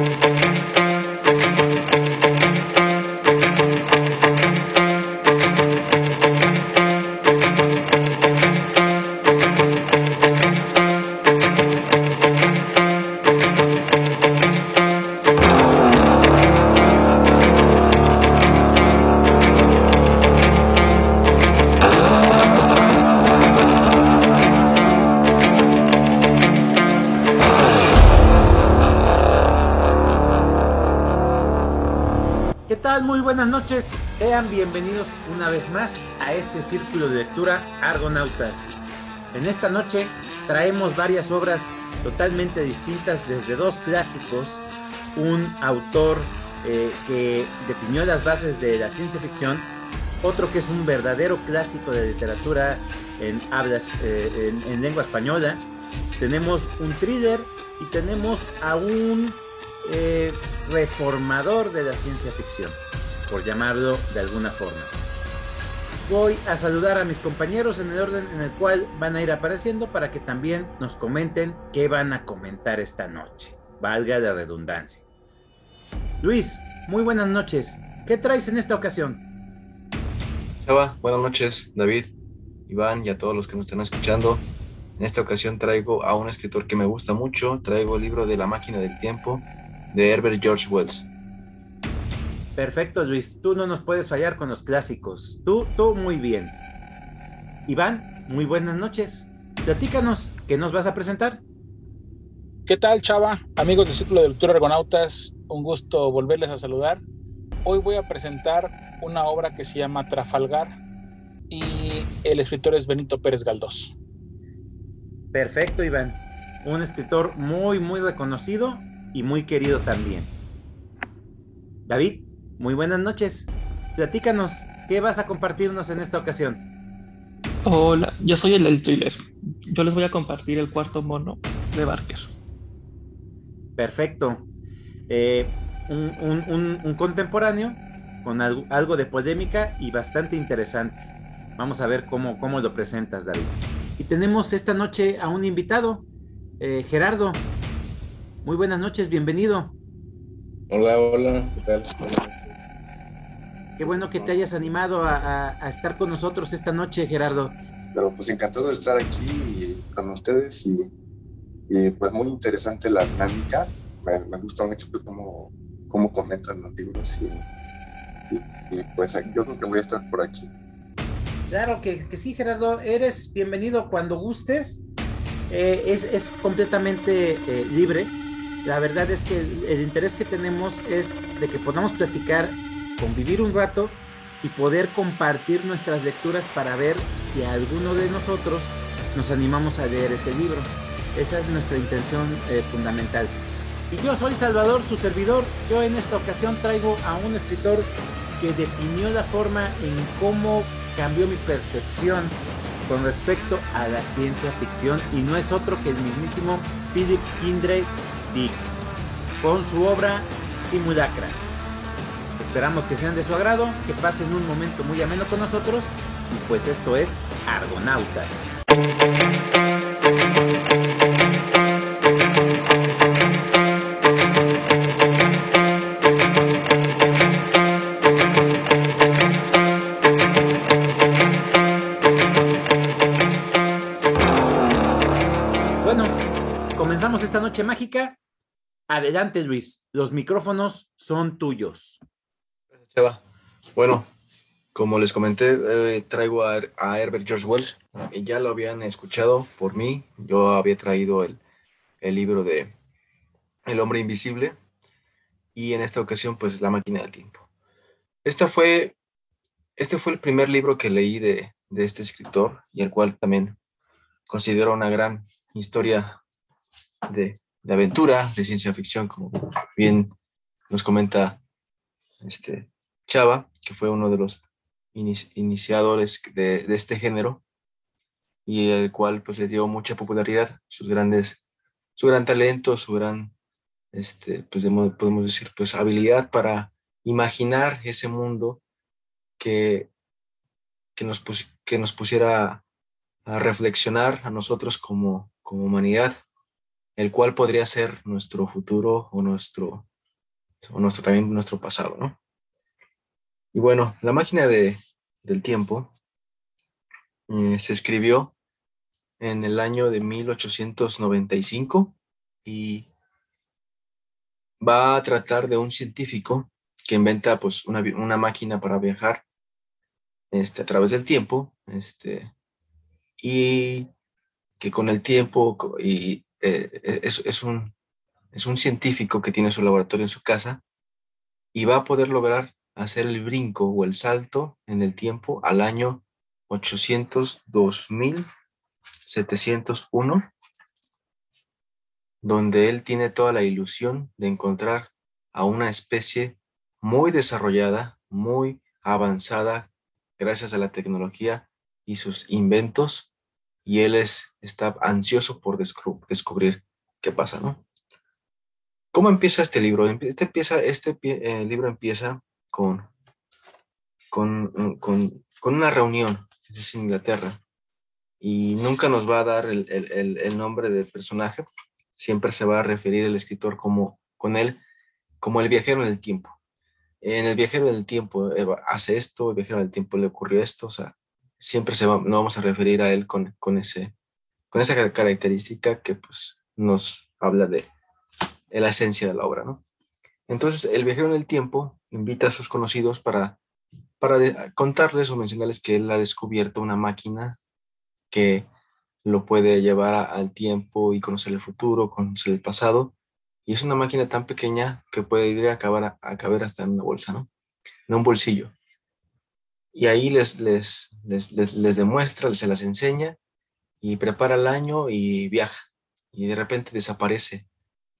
Música bienvenidos una vez más a este círculo de lectura Argonautas. En esta noche traemos varias obras totalmente distintas desde dos clásicos, un autor eh, que definió las bases de la ciencia ficción, otro que es un verdadero clásico de literatura en, eh, en, lengua española, tenemos un thriller y tenemos a un eh, reformador de la ciencia ficción por llamarlo de alguna forma. Voy a saludar a mis compañeros en el orden en el cual van a ir apareciendo para que también nos comenten qué van a comentar esta noche. Valga la redundancia. Luis, muy buenas noches. ¿Qué traes en esta ocasión? Chava, buenas noches, David, Iván y a todos los que nos están escuchando. En esta ocasión traigo a un escritor que me gusta mucho. Traigo el libro de La máquina del tiempo de Herbert George Wells. Perfecto, Luis. Tú no nos puedes fallar con los clásicos. Tú, tú muy bien. Iván, muy buenas noches. Platícanos, ¿qué nos vas a presentar? ¿Qué tal, Chava? Amigos del Círculo de Lectura Argonautas, un gusto volverles a saludar. Hoy voy a presentar una obra que se llama Trafalgar y el escritor es Benito Pérez Galdós. Perfecto, Iván. Un escritor muy, muy reconocido y muy querido también. David. Muy buenas noches. Platícanos, ¿qué vas a compartirnos en esta ocasión? Hola, yo soy el del thriller. Yo les voy a compartir el cuarto mono de Barker. Perfecto. Eh, un, contemporáneo con algo, de polémica y bastante interesante. Vamos a ver cómo, cómo lo presentas, David. Y tenemos esta noche a un invitado, eh, Gerardo. Muy buenas noches, bienvenido. Hola, hola, ¿qué tal? Qué bueno que te hayas animado a, estar con nosotros esta noche, Gerardo. Pero pues encantado de estar aquí con ustedes y, pues muy interesante la dinámica. Me, gusta mucho cómo, cómo comentan los libros y, pues yo creo que voy a estar por aquí. Claro que, sí, Gerardo, eres bienvenido cuando gustes. Eh, es, completamente eh, libre. La verdad es que el interés que tenemos es de que podamos platicar convivir un rato y poder compartir nuestras lecturas para ver si alguno de nosotros nos animamos a leer ese libro. Esa es nuestra intención eh, fundamental. Y yo soy Salvador, su servidor. Yo en esta ocasión traigo a un escritor que definió la forma en cómo cambió mi percepción con respecto a la ciencia ficción y no es otro que el mismísimo Philip Kindred Dick con su obra Simulacra. Esperamos que sean de su agrado, que pasen un momento muy ameno con nosotros y pues esto es Argonautas. Bueno, comenzamos esta noche mágica. Adelante Luis, los micrófonos son tuyos. Bueno, como les comenté, eh, traigo a, Herbert George Wells. y ya lo habían escuchado por mí. Yo había traído el, libro de El hombre invisible. Y en esta ocasión, pues, La máquina del tiempo. Esta fue, este fue el primer libro que leí de, este escritor y el cual también considero una gran historia de, de aventura, de ciencia ficción, como bien nos comenta este, Chava, que fue uno de los iniciadores de, este género y el cual pues le dio mucha popularidad, sus grandes, su gran talento, su gran, este, pues podemos decir, pues habilidad para imaginar ese mundo que, que, nos, que nos pusiera a reflexionar a nosotros como, como humanidad, el cual podría ser nuestro futuro o nuestro o nuestro, también nuestro pasado, ¿no? Y bueno, la máquina de, del tiempo eh, se escribió en el año de 1895 y va a tratar de un científico que inventa pues una, una máquina para viajar este, a través del tiempo este, y que con el tiempo y, eh, es, es, un, es un científico que tiene su laboratorio en su casa y va a poder lograr hacer el brinco o el salto en el tiempo al año 802.701, donde él tiene toda la ilusión de encontrar a una especie muy desarrollada, muy avanzada, gracias a la tecnología y sus inventos, y él es, está ansioso por descubrir qué pasa, ¿no? ¿Cómo empieza este libro? Este, empieza, este eh, libro empieza con, con, con, con, una reunión, es Inglaterra, y nunca nos va a dar el, el, el, nombre del personaje, siempre se va a referir el escritor como, con él como el viajero en el tiempo. En el viajero del tiempo eh, hace esto, el viajero del tiempo le ocurrió esto, o sea, siempre se va, no vamos a referir a él con, con, ese, con esa característica que pues nos habla de, la esencia de la obra, ¿no? Entonces, el viajero en el tiempo invita a sus conocidos para, para contarles o mencionarles que él ha descubierto una máquina que lo puede llevar al tiempo y conocer el futuro, conocer el pasado. Y es una máquina tan pequeña que puede ir a, acabar, caber hasta en una bolsa, ¿no? En un bolsillo. Y ahí les, les, les, les, les demuestra, se las enseña y prepara el año y viaja. Y de repente desaparece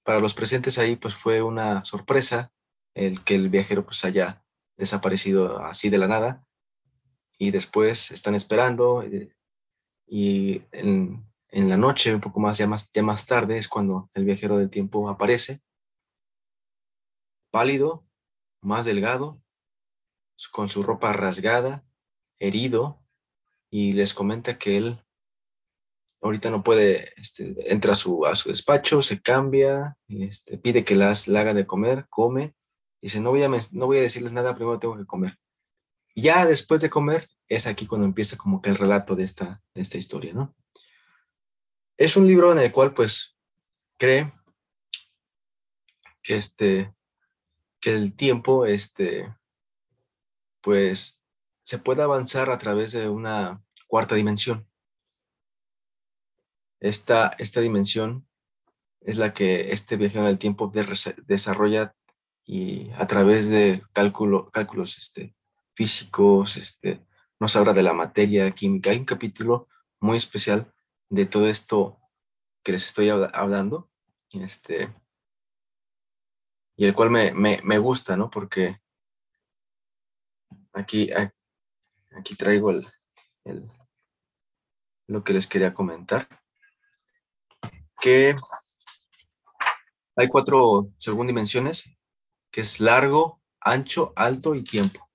para los presentes ahí pues fue una sorpresa el que el viajero pues haya desaparecido así de la nada y después están esperando eh, y en, en la noche, un poco más ya, más ya más tarde, es cuando el viajero del tiempo aparece, pálido, más delgado, con su ropa rasgada, herido, y les comenta que él ahorita no puede, este, entra a su, a su despacho, se cambia, este, pide que las la haga de comer, come, dice, no voy, a, no voy a decirles nada, primero tengo que comer. Ya después de comer, es aquí cuando empieza como que el relato de esta, de esta historia, ¿no? Es un libro en el cual, pues, cree que, este, que el tiempo, este, pues, se puede avanzar a través de una cuarta dimensión esta, esta dimensión es la que este viajero en el tiempo desarrolla y a través de cálculo, cálculos este, físicos, este, nos habla de la materia química. Hay un capítulo muy especial de todo esto que les estoy hablando, este, y el cual me, me, gusta, ¿no? Porque aquí, aquí traigo el, el, lo que les quería comentar que hay cuatro, según dimensiones, que es largo, ancho, alto y tiempo.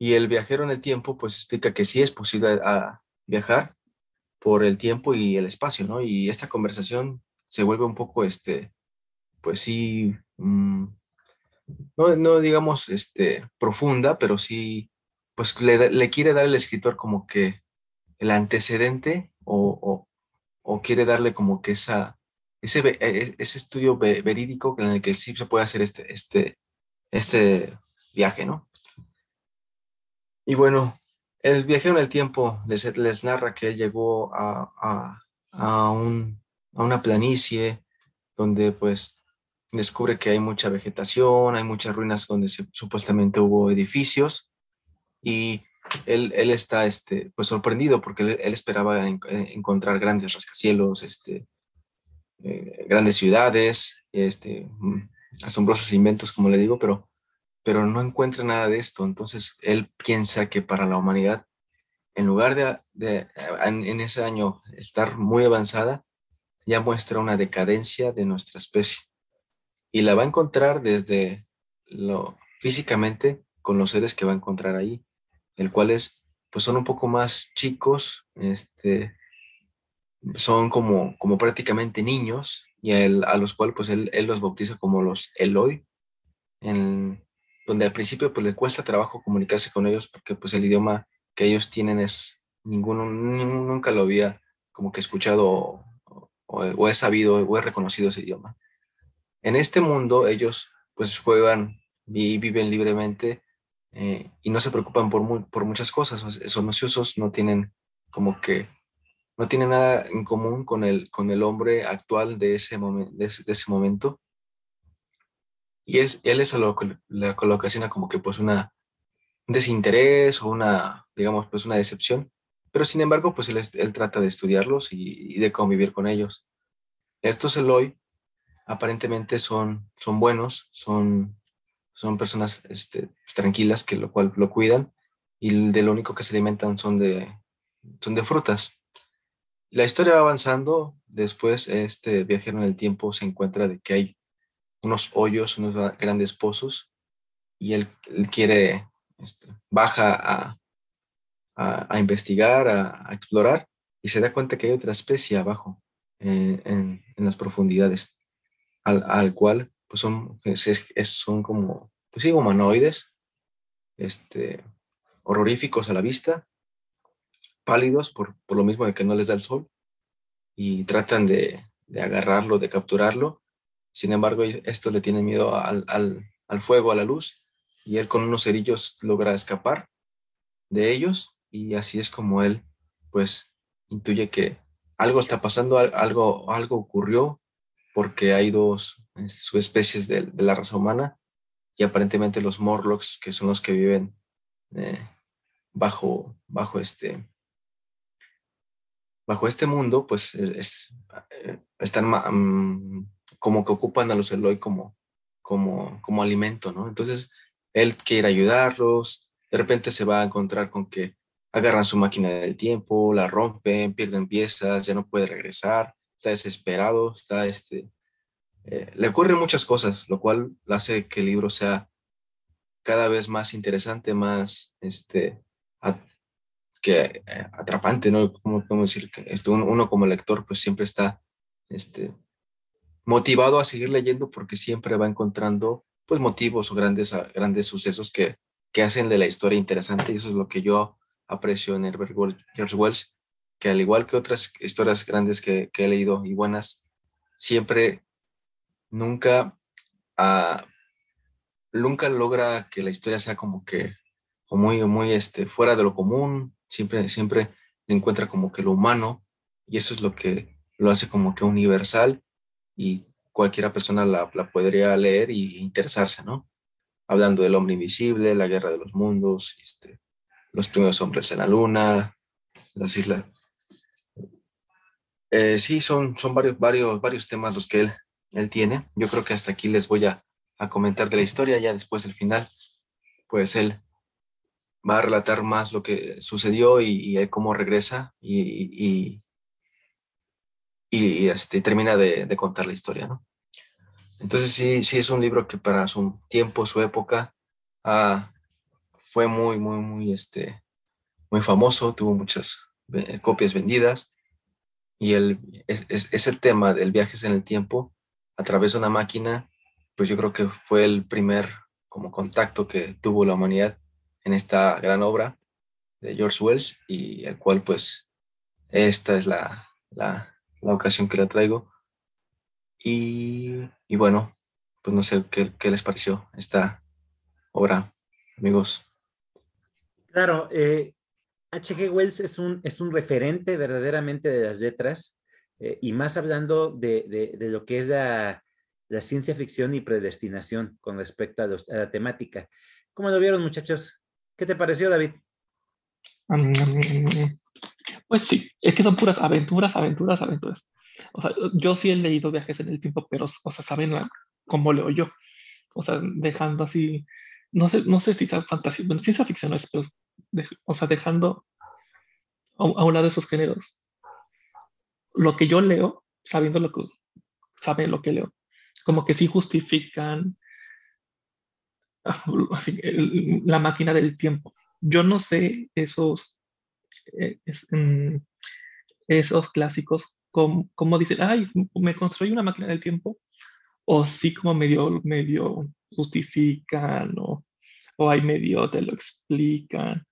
Y el viajero en el tiempo, pues explica que sí es posible a viajar por el tiempo y el espacio, ¿no? Y esta conversación se vuelve un poco, este, pues sí, mm, no, no, digamos, este, profunda, pero sí, pues le, quiere dar el escritor como que el antecedente o, quiere darle como que esa, ese, e, ese estudio verídico en el que sí se puede hacer este, este, este viaje, ¿no? Y bueno, el viajero en el tiempo les, les narra que él llegó a, a, un, a una planicie donde pues descubre que hay mucha vegetación, hay muchas ruinas donde supuestamente hubo edificios y él, él está este, pues sorprendido porque él, esperaba encontrar grandes rascacielos, este, eh, grandes ciudades, este, mm, asombrosos inventos, como le digo, pero, pero no encuentra nada de esto. Entonces él piensa que para la humanidad, en lugar de, de en, en ese año estar muy avanzada, ya muestra una decadencia de nuestra especie. Y la va a encontrar desde lo físicamente con los seres que va a encontrar ahí el cual es, pues son un poco más chicos, este, son como, como prácticamente niños y a los cuales pues él, él, los bautiza como los Eloi, en, donde al principio pues le cuesta trabajo comunicarse con ellos porque pues el idioma que ellos tienen es ninguno, nunca lo había como que escuchado o, o, he sabido o he reconocido ese idioma. En este mundo ellos pues juegan y viven libremente eh, y no se preocupan por, por muchas cosas. Son ociosos, no tienen como que no tiene nada en común con el, con el hombre actual de ese, momento. Y es, él es lo que le ocasiona como que pues una, un desinterés o una, digamos, pues una decepción. Pero sin embargo, pues él, él trata de estudiarlos y, de convivir con ellos. Estos Eloy aparentemente son, son buenos, son, son personas este, tranquilas que lo cual lo cuidan y de lo único que se alimentan son de, son de frutas. La historia va avanzando, después este viajero en el tiempo se encuentra de que hay unos hoyos, unos grandes pozos, y él, quiere, este, baja a, a, investigar, a, explorar, y se da cuenta que hay otra especie abajo, eh, en, en, las profundidades, al, al cual pues son, son como, pues sí, humanoides, este, horroríficos a la vista, pálidos por, por, lo mismo de que no les da el sol y tratan de, de agarrarlo, de capturarlo. Sin embargo, estos le tienen miedo al, al, al, fuego, a la luz, y él con unos cerillos logra escapar de ellos y así es como él pues intuye que algo está pasando, algo, algo ocurrió porque hay dos este, subespecies de, de la raza humana y aparentemente los Morlocks, que son los que viven eh, bajo, bajo este, bajo este mundo, pues es, eh, están mm, como que ocupan a los Eloy como, como, como alimento, ¿no? Entonces, él quiere ayudarlos, de repente se va a encontrar con que agarran su máquina del tiempo, la rompen, pierden piezas, ya no puede regresar, está desesperado, está este... Eh, le ocurren muchas cosas, lo cual hace que el libro sea cada vez más interesante, más este, que eh, atrapante, ¿no? Como podemos decir que esto, uno como lector pues siempre está este, motivado a seguir leyendo porque siempre va encontrando pues motivos o grandes, grandes sucesos que, que hacen de la historia interesante y eso es lo que yo aprecio en Herbert George Wells, que al igual que otras historias grandes que, que he leído y buenas, siempre nunca, uh, nunca logra que la historia sea como que muy, muy este, fuera de lo común, siempre, siempre encuentra como que lo humano y eso es lo que lo hace como que universal y cualquiera persona la, la podría leer y interesarse, ¿no? Hablando del hombre invisible, la guerra de los mundos, este, los primeros hombres en la luna, las islas. Eh, sí, son, son varios, varios, varios temas los que él, él tiene. Yo creo que hasta aquí les voy a, a comentar de la historia, ya después del final, pues él va a relatar más lo que sucedió y, cómo regresa y, y, este, termina de, contar la historia, ¿no? Entonces sí, sí es un libro que para su tiempo, su época, ah, fue muy, muy, muy, este, muy famoso, tuvo muchas copias vendidas y el, es, ese tema del viajes en el tiempo a través de una máquina, pues yo creo que fue el primer como contacto que tuvo la humanidad en esta gran obra de George Wells y el cual pues esta es la, la, la ocasión que la traigo. Y, y, bueno, pues no sé qué, qué, les pareció esta obra, amigos. Claro, eh, H.G. Wells es un, es un referente verdaderamente de las letras eh, y más hablando de, de, de, lo que es la, la, ciencia ficción y predestinación con respecto a, los, a la temática. ¿Cómo lo vieron muchachos? ¿Qué te pareció, David? Pues sí, es que son puras aventuras, aventuras, aventuras. O sea, yo sí he leído viajes en el tiempo, pero, o sea, saben cómo leo yo. O sea, dejando así, no sé, no sé si sea fantasía, bueno, ciencia ficción es, pero, o sea, dejando a, a un lado esos géneros. Lo que yo leo, sabiendo lo que, saben lo que leo, como que sí justifican así, la máquina del tiempo. Yo no sé esos, eh, mm, esos clásicos, como, dicen, ay, me construí una máquina del tiempo, o sí como medio, medio justifican, o, o medio te lo explican,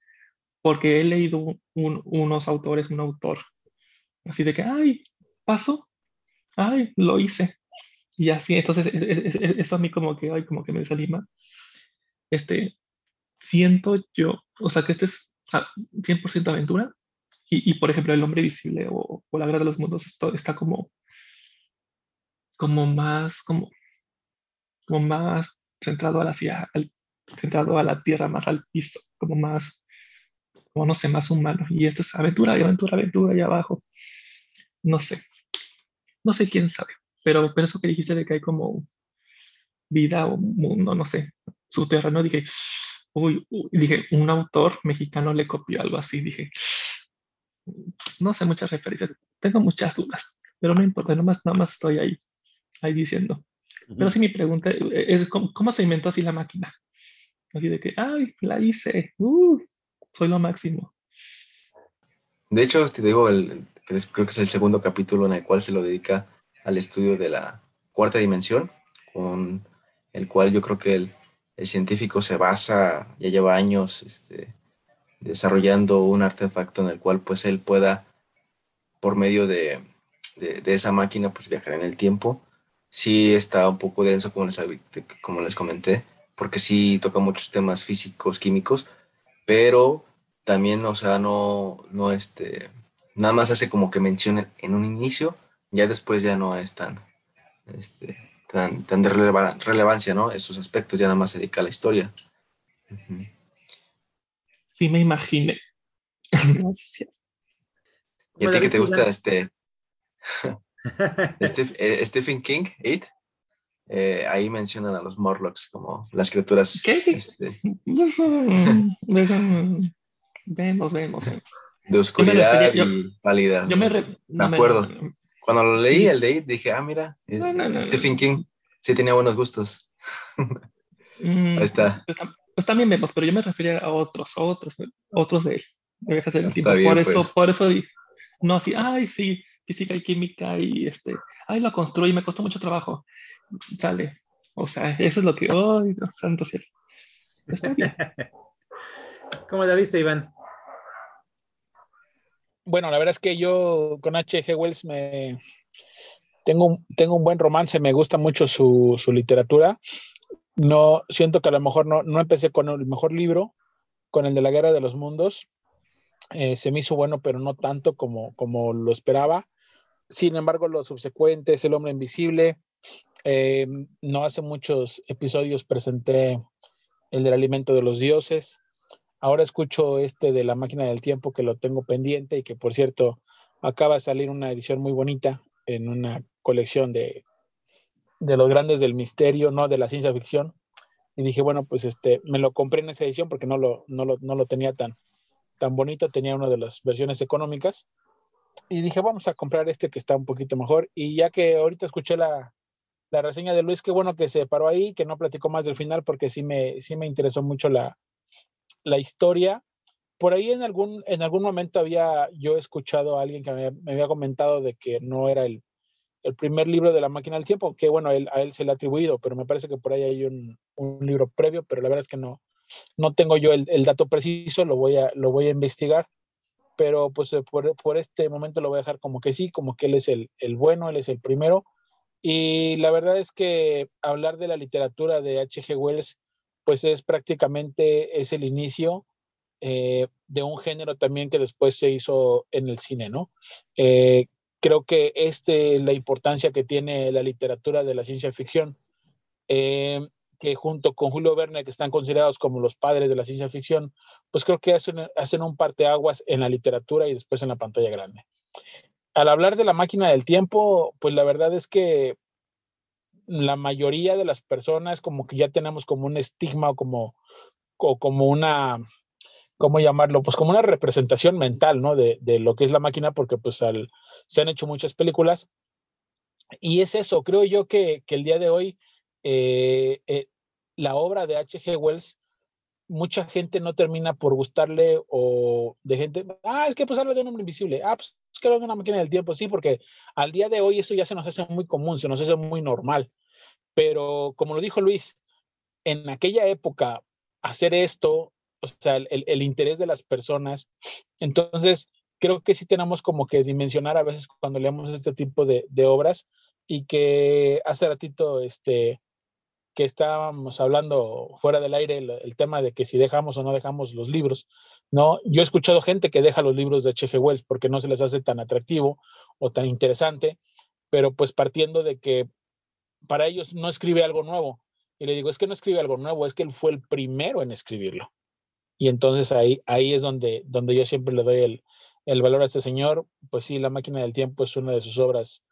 porque he leído unos autores, un autor, así de que, ay, pasó, ay, lo hice, y así, entonces e, e, e, eso a mí como que, ay, como que me desanima. Este, siento yo, o sea, que este es 100% aventura, y, y, por ejemplo, El Hombre Visible o, o La Guerra de los Mundos está como, como más, como, como más centrado a la, al, centrado a la tierra, más al piso, como más, como no sé, más humano. Y esto es aventura aventura, aventura ahí abajo. No sé, no sé quién sabe, pero, pero eso que dijiste de que hay como vida o mundo, no sé, subterráneo, dije, uy, uy, dije, un autor mexicano le copió algo así, dije, no sé muchas referencias, tengo muchas dudas, pero no importa, nomás, nada más estoy ahí, ahí diciendo. Pero sí mi pregunta es, ¿cómo, se inventó así la máquina? Así de que, ay, la hice, uh, soy lo máximo. De hecho, te digo, el, creo que es el segundo capítulo en el cual se lo dedica al estudio de la cuarta dimensión, con el cual yo creo que el, el científico se basa, ya lleva años este, desarrollando un artefacto en el cual pues él pueda, por medio de, esa máquina, pues viajar en el tiempo. Sí está un poco denso, como les, como les comenté, porque sí toca muchos temas físicos, químicos, pero también, o sea, no, no este, nada más hace como que mencione en un inicio, ya después ya no es tan, este, tan, de relevancia, ¿no? Esos aspectos ya nada más se dedica a la historia sí me imaginé. Gracias. ¿Y a ti que te gusta este, eh, Stephen King, It? Eh, ahí mencionan a los Morlocks como las criaturas. ¿Qué? Este... vemos, vemos, De oscuridad y pálida. Yo me, acuerdo. Cuando lo leí, el de It, dije, ah, mira, Stephen King sí tenía buenos gustos. Mm, ahí está. Pues pues también vemos, pero yo me refería a otros, a otros, otros de, de por eso, pues. por eso, no así, ay, sí, física y química y este, ay, lo construí, me costó mucho trabajo. Sale. O sea, eso es lo que, ay, santo cielo. Está bien. ¿Cómo la viste, Iván? Bueno, la verdad es que yo con H.G. Wells me tengo, tengo un buen romance, me gusta mucho su, su literatura no siento que a lo mejor no, no empecé con el mejor libro, con el de la Guerra de los Mundos. Eh, se me hizo bueno, pero no tanto como, como lo esperaba. Sin embargo, los subsecuentes, El hombre invisible, eh, no hace muchos episodios presenté el del alimento de los dioses. Ahora escucho este de la máquina del tiempo que lo tengo pendiente y que por cierto acaba de salir una edición muy bonita en una colección de de los grandes del misterio, no de la ciencia ficción. Y dije, bueno, pues este, me lo compré en esa edición porque no lo, no lo, no lo tenía tan, tan bonito, tenía una de las versiones económicas. Y dije, vamos a comprar este que está un poquito mejor. Y ya que ahorita escuché la, la reseña de Luis, qué bueno que se paró ahí, que no platicó más del final porque sí me, sí me interesó mucho la, la historia. Por ahí en algún, en algún momento había yo escuchado a alguien que me, había comentado de que no era el, el primer libro de la máquina del tiempo, que bueno, él, a él se le ha atribuido, pero me parece que por ahí hay un, un libro previo, pero la verdad es que no, no tengo yo el, el, dato preciso, lo voy a, lo voy a investigar, pero pues eh, por, por, este momento lo voy a dejar como que sí, como que él es el, el bueno, él es el primero. Y la verdad es que hablar de la literatura de H.G. Wells, pues es prácticamente, es el inicio eh, de un género también que después se hizo en el cine, ¿no? Eh, creo que este la importancia que tiene la literatura de la ciencia ficción, eh, que junto con Julio Verne, que están considerados como los padres de la ciencia ficción, pues creo que hacen, hacen un parteaguas en la literatura y después en la pantalla grande. Al hablar de la máquina del tiempo, pues la verdad es que la mayoría de las personas como que ya tenemos como un estigma o como, o como una, ¿cómo llamarlo? Pues como una representación mental, ¿no? De, de lo que es la máquina, porque pues al, se han hecho muchas películas. Y es eso, creo yo que, que el día de hoy eh, eh, la obra de H.G. Wells mucha gente no termina por gustarle o de gente, ah, es que pues habla de un hombre invisible, ah, pues es que habla de una máquina del tiempo, sí, porque al día de hoy eso ya se nos hace muy común, se nos hace muy normal. Pero como lo dijo Luis, en aquella época hacer esto, o sea, el, el interés de las personas, entonces creo que sí tenemos como que dimensionar a veces cuando leemos este tipo de, de obras y que hace ratito, este, que estábamos hablando fuera del aire el, tema de que si dejamos o no dejamos los libros, ¿no? Yo he escuchado gente que deja los libros de H.G. Wells porque no se les hace tan atractivo o tan interesante, pero pues partiendo de que para ellos no escribe algo nuevo. Y le digo, es que no escribe algo nuevo, es que él fue el primero en escribirlo. Y entonces ahí, ahí es donde, donde yo siempre le doy el, el valor a este señor. Pues sí, La máquina del tiempo es una de sus obras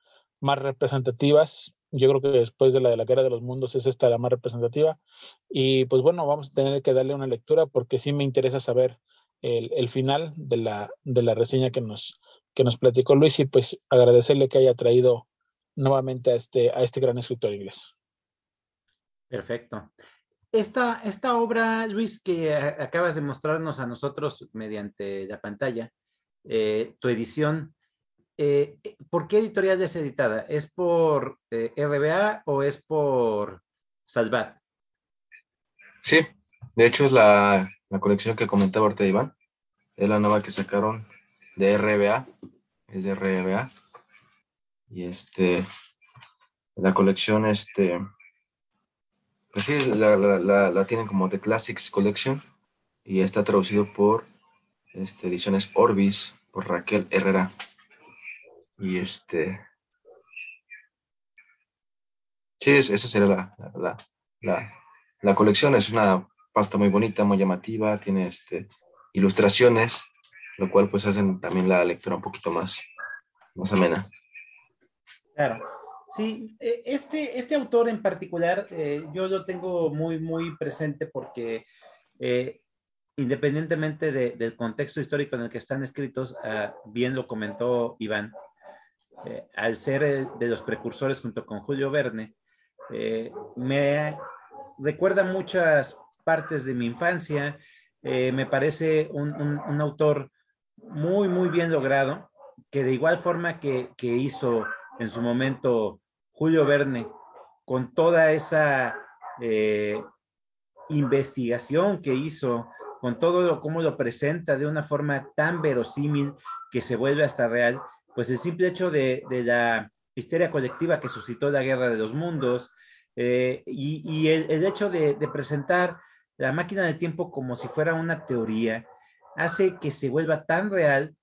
más representativas yo creo que después de la de la guerra de los mundos es esta la más representativa. Y pues bueno, vamos a tener que darle una lectura porque sí me interesa saber el, el final de la, de la reseña que nos, que nos platicó Luis y pues agradecerle que haya traído nuevamente a este, a este gran escritor inglés. Perfecto. Esta, esta obra, Luis, que acabas de mostrarnos a nosotros mediante la pantalla, eh, tu edición, eh, eh, ¿por qué editorial es editada? ¿Es por eh, RBA o es por Salvat? Sí, de hecho es la, colección que comentaba ahorita Iván. Es la nueva que sacaron de RBA. Es de RBA. Y este, la colección, este, pues sí, la, la, tienen como The Classics Collection. Y está traducido por este, Ediciones Orbis, por Raquel Herrera. Y este... Sí, esa sería la, la, la, la, colección. Es una pasta muy bonita, muy llamativa, tiene este, ilustraciones, lo cual pues hacen también la lectura un poquito más, más amena. Claro. Sí, e, este, este autor en particular, eh, yo lo tengo muy, muy presente porque eh, independientemente del contexto histórico en el que están escritos, ah, bien lo comentó Iván, eh, al ser eh, de los precursores junto con Julio Verne, eh, me recuerda muchas partes de mi infancia. me parece un, autor muy, muy bien logrado, que de igual forma que, hizo en su momento Julio Verne, con toda esa investigación que hizo, con todo lo, cómo lo presenta de una forma tan verosímil que se vuelve hasta real, pues el simple hecho de, la histeria colectiva que suscitó la guerra de los mundos eh, y, el, hecho de, presentar la máquina del tiempo como si fuera una teoría hace que se vuelva tan real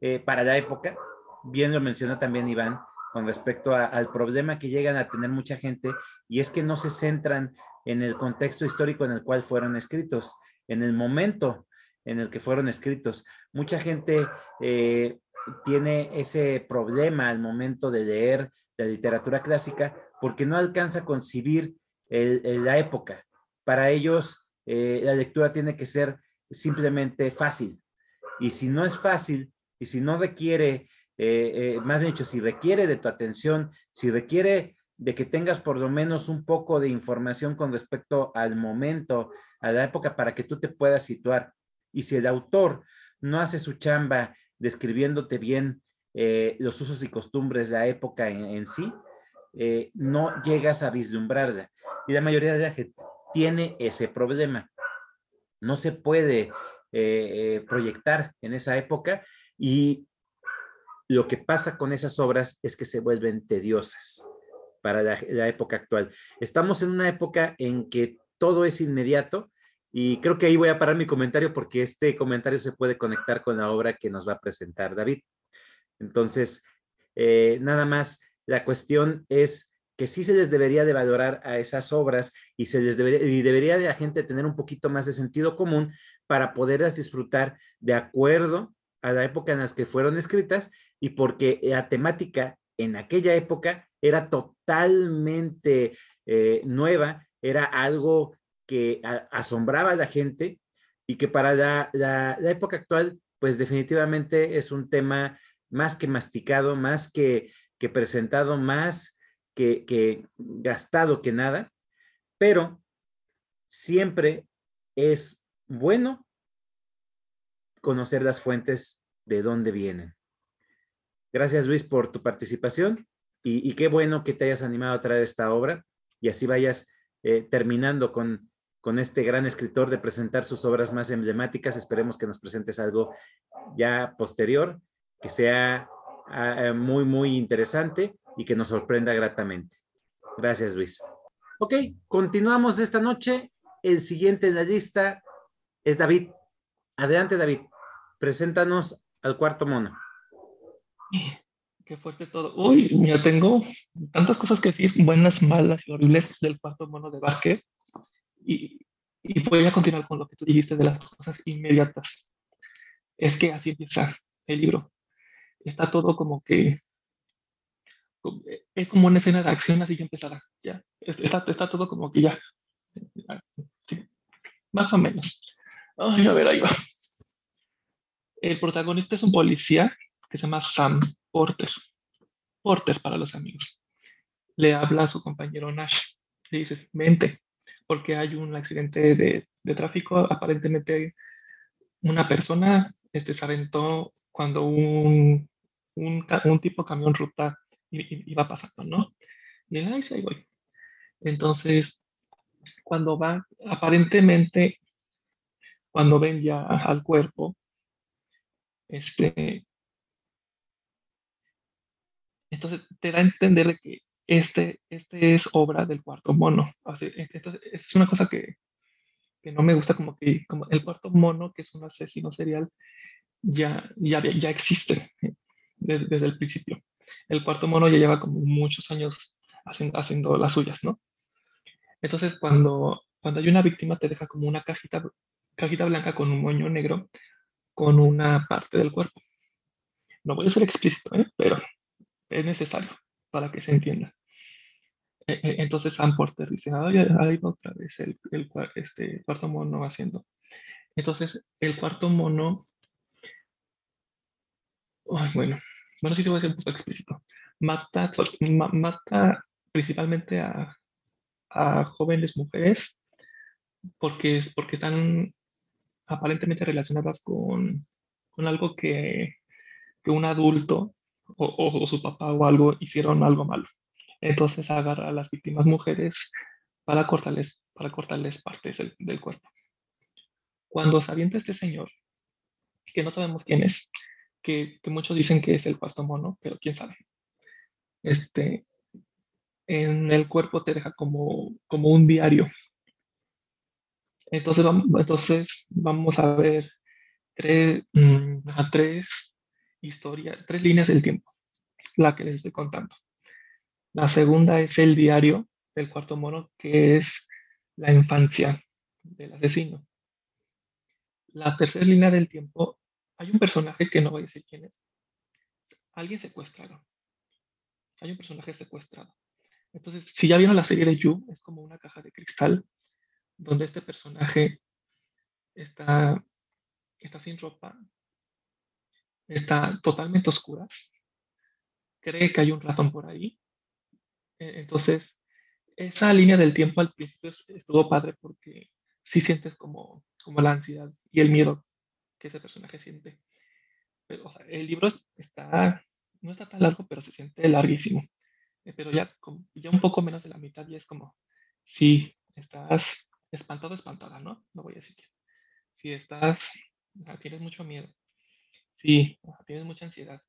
eh, para la época, bien lo mencionó también Iván, con respecto al problema que llegan a tener mucha gente, y es que no se centran en el contexto histórico en el cual fueron escritos, en el momento en el que fueron escritos. Mucha gente eh, tiene ese problema al momento de leer la literatura clásica porque no alcanza a concebir la época. Para ellos, eh, la lectura tiene que ser simplemente fácil. Y si no es fácil, y si no requiere, eh, eh, más bien dicho, si requiere de tu atención, si requiere de que tengas por lo menos un poco de información con respecto al momento, a la época, para que tú te puedas situar. Y si el autor no hace su chamba describiéndote bien eh, los usos y costumbres de la época en, sí, eh, no llegas a vislumbrarla. Y la mayoría de la gente tiene ese problema. No se puede eh, proyectar en esa época y lo que pasa con esas obras es que se vuelven tediosas para la época actual. Estamos en una época en que todo es inmediato, y creo que ahí voy a parar mi comentario porque este comentario se puede conectar con la obra que nos va a presentar David. Entonces, eh, nada más, la cuestión es que sí se les debería de valorar a esas obras y, se les debería, y debería de la gente tener un poquito más de sentido común para poderlas disfrutar de acuerdo a la época en la que fueron escritas y porque la temática en aquella época era totalmente eh, nueva, era algo que asombraba a la gente y que para la, época actual, pues definitivamente es un tema más que masticado, más que, que presentado, más que, que gastado que nada, pero siempre es bueno conocer las fuentes de dónde vienen. Gracias Luis por tu participación y, qué bueno que te hayas animado a traer esta obra y así vayas eh, terminando con, con este gran escritor de presentar sus obras más emblemáticas. Esperemos que nos presentes algo ya posterior, que sea ah, muy, muy interesante y que nos sorprenda gratamente. Gracias, Luis. Ok, continuamos esta noche. El siguiente en la lista es David. Adelante, David. Preséntanos al cuarto mono. Qué fuerte todo. Uy, ya tengo tantas cosas que decir, buenas, malas y horribles del cuarto mono de Barker. Y, y voy a continuar con lo que tú dijiste de las cosas inmediatas. Es que así empieza el libro. Está todo como que es como una escena de acción así ya empezada. Ya. Está, está todo como que ya. Más o menos. Ay, a ver, ahí va. El protagonista es un policía que se llama Sam Porter. Porter para los amigos. Le habla a su compañero Nash. Le dice, vente, porque hay un accidente de, de tráfico. Aparentemente una persona este, se aventó cuando un, un, un tipo camión ruta iba pasando, ¿no? Y él, ahí voy. Entonces, cuando va, aparentemente, cuando ven ya al cuerpo, este, entonces te da a entender que este, este es obra del cuarto mono. entonces, es una cosa que, que, no me gusta, como que como el cuarto mono, que es un asesino serial, ya, ya, ya existe desde, desde el principio. El cuarto mono ya lleva como muchos años haciendo, haciendo las suyas, ¿no? Entonces, cuando, cuando hay una víctima, te deja como una cajita, cajita blanca con un moño negro con una parte del cuerpo. No voy a ser explícito, ¿eh? pero es necesario para que se entienda. E, e, entonces Sam Porter dice, ahí va otra vez el, este, cuarto mono haciendo. Entonces, el cuarto mono, bueno, bueno, sí se a ser un poco explícito. Mata, mata principalmente a, a, jóvenes mujeres porque, porque están aparentemente relacionadas con, con algo que, que, un adulto o, o, su papá o algo hicieron algo malo. Entonces agarra a las víctimas mujeres para cortarles, para cortarles partes del, cuerpo. Cuando se avienta este señor, que no sabemos quién es, que, muchos dicen que es el cuarto mono, pero quién sabe. Este, en el cuerpo te deja como, como un diario. Entonces vamos, entonces vamos a ver tres, mm, tres historias, tres líneas del tiempo, la que les estoy contando. La segunda es el diario del cuarto mono, que es la infancia del asesino. La tercera línea del tiempo hay un personaje que no voy a decir quién es. Alguien secuestrado. Hay un personaje secuestrado. Entonces, si ya vieron la serie de You, es como una caja de cristal donde este personaje está, está sin ropa, está totalmente oscuras, cree que hay un ratón por ahí. E, entonces, esa línea del tiempo al principio estuvo padre porque sí sientes como, como la ansiedad y el miedo que ese personaje siente. Pero, o sea, el libro está, no está tan largo, pero se siente larguísimo. Eh, pero ya, ya un poco menos de la mitad ya es como, si estás espantado, espantada, ¿no? No voy a decir que. Si estás, tienes mucho miedo. Sí, tienes mucha ansiedad.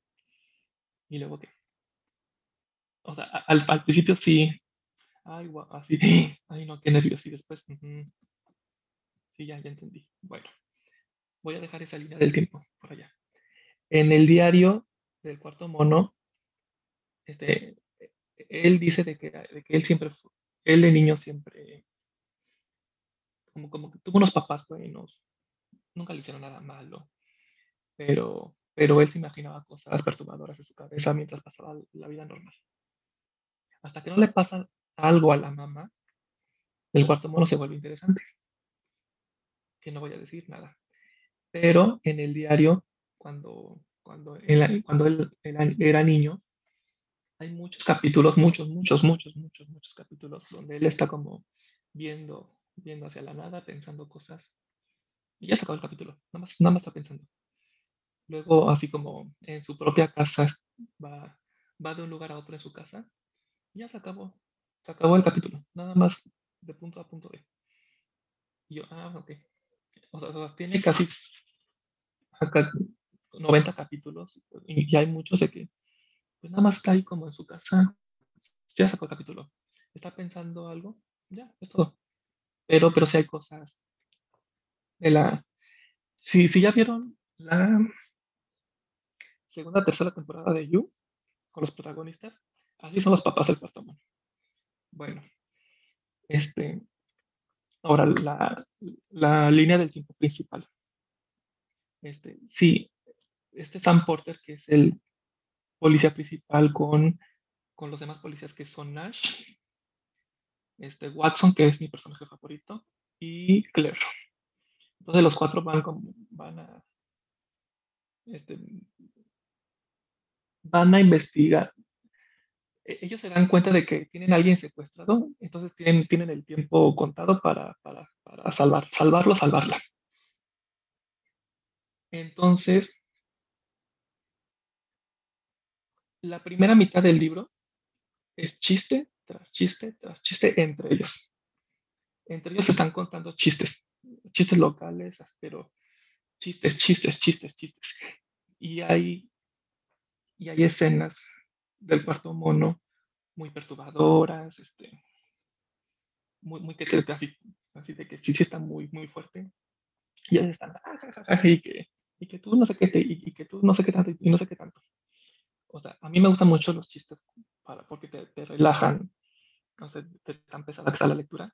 Y luego qué. O sea, al, al principio sí. Ay, así. Ay, no, qué nervios. Y después, sí, ya, ya entendí. Bueno voy a dejar esa línea del tiempo por allá. En el diario del cuarto mono, este, él dice de que, de que él siempre, él de niño siempre, como, como que tuvo unos papás buenos, nunca le hicieron nada malo, pero, pero él se imaginaba cosas perturbadoras en su cabeza mientras pasaba la vida normal. Hasta que no le pasa algo a la mamá, el cuarto mono se vuelve interesante. Que no voy a decir nada pero en el diario, cuando, cuando, él, cuando él era, niño, hay muchos capítulos, muchos, muchos, muchos, muchos, muchos capítulos donde él está como viendo, viendo hacia la nada, pensando cosas Y ya se acabó el capítulo, nada más, nada más está pensando. Luego, así como en su propia casa, va, va de un lugar a otro en su casa, ya se acabó, se acabó el capítulo, nada más de punto a punto B. Y yo, ah, ok. O sea, tiene casi 90 capítulos y, hay muchos de que pues nada más está ahí como en su casa, ya sacó el capítulo, está pensando algo, ya, es todo. Pero, pero si hay cosas de la... Si, si ya vieron la segunda, tercera temporada de You, con los protagonistas, así son los papás del cuarto Bueno, este, ahora la, la línea del tiempo principal. Este, sí, este Sam Porter, que es el policía principal con, con los demás policías que son Nash, este Watson, que es mi personaje favorito, y Claire. Entonces los cuatro van, como, van a este, van a investigar. E-, ellos se dan cuenta de que tienen a alguien secuestrado, entonces tienen, tienen el tiempo contado para, para, para salvar, salvarlo, salvarla. Entonces, la primera mitad del libro es chiste tras chiste tras chiste entre ellos. Entre ellos están contando chistes, chistes locales, pero chistes, chistes, chistes, chistes. Y hay, y hay escenas del cuarto mono muy perturbadoras, este, muy, muy así, así de que sí, sí está muy, muy fuerte. Y ahí están, ah, y que, y que tú no sé qué, y, que tú no sé qué tanto, y no sé qué tanto. O sea, a mí me gustan mucho los chistes para, porque te, te relajan, no sé, te tan pesada que está la lectura,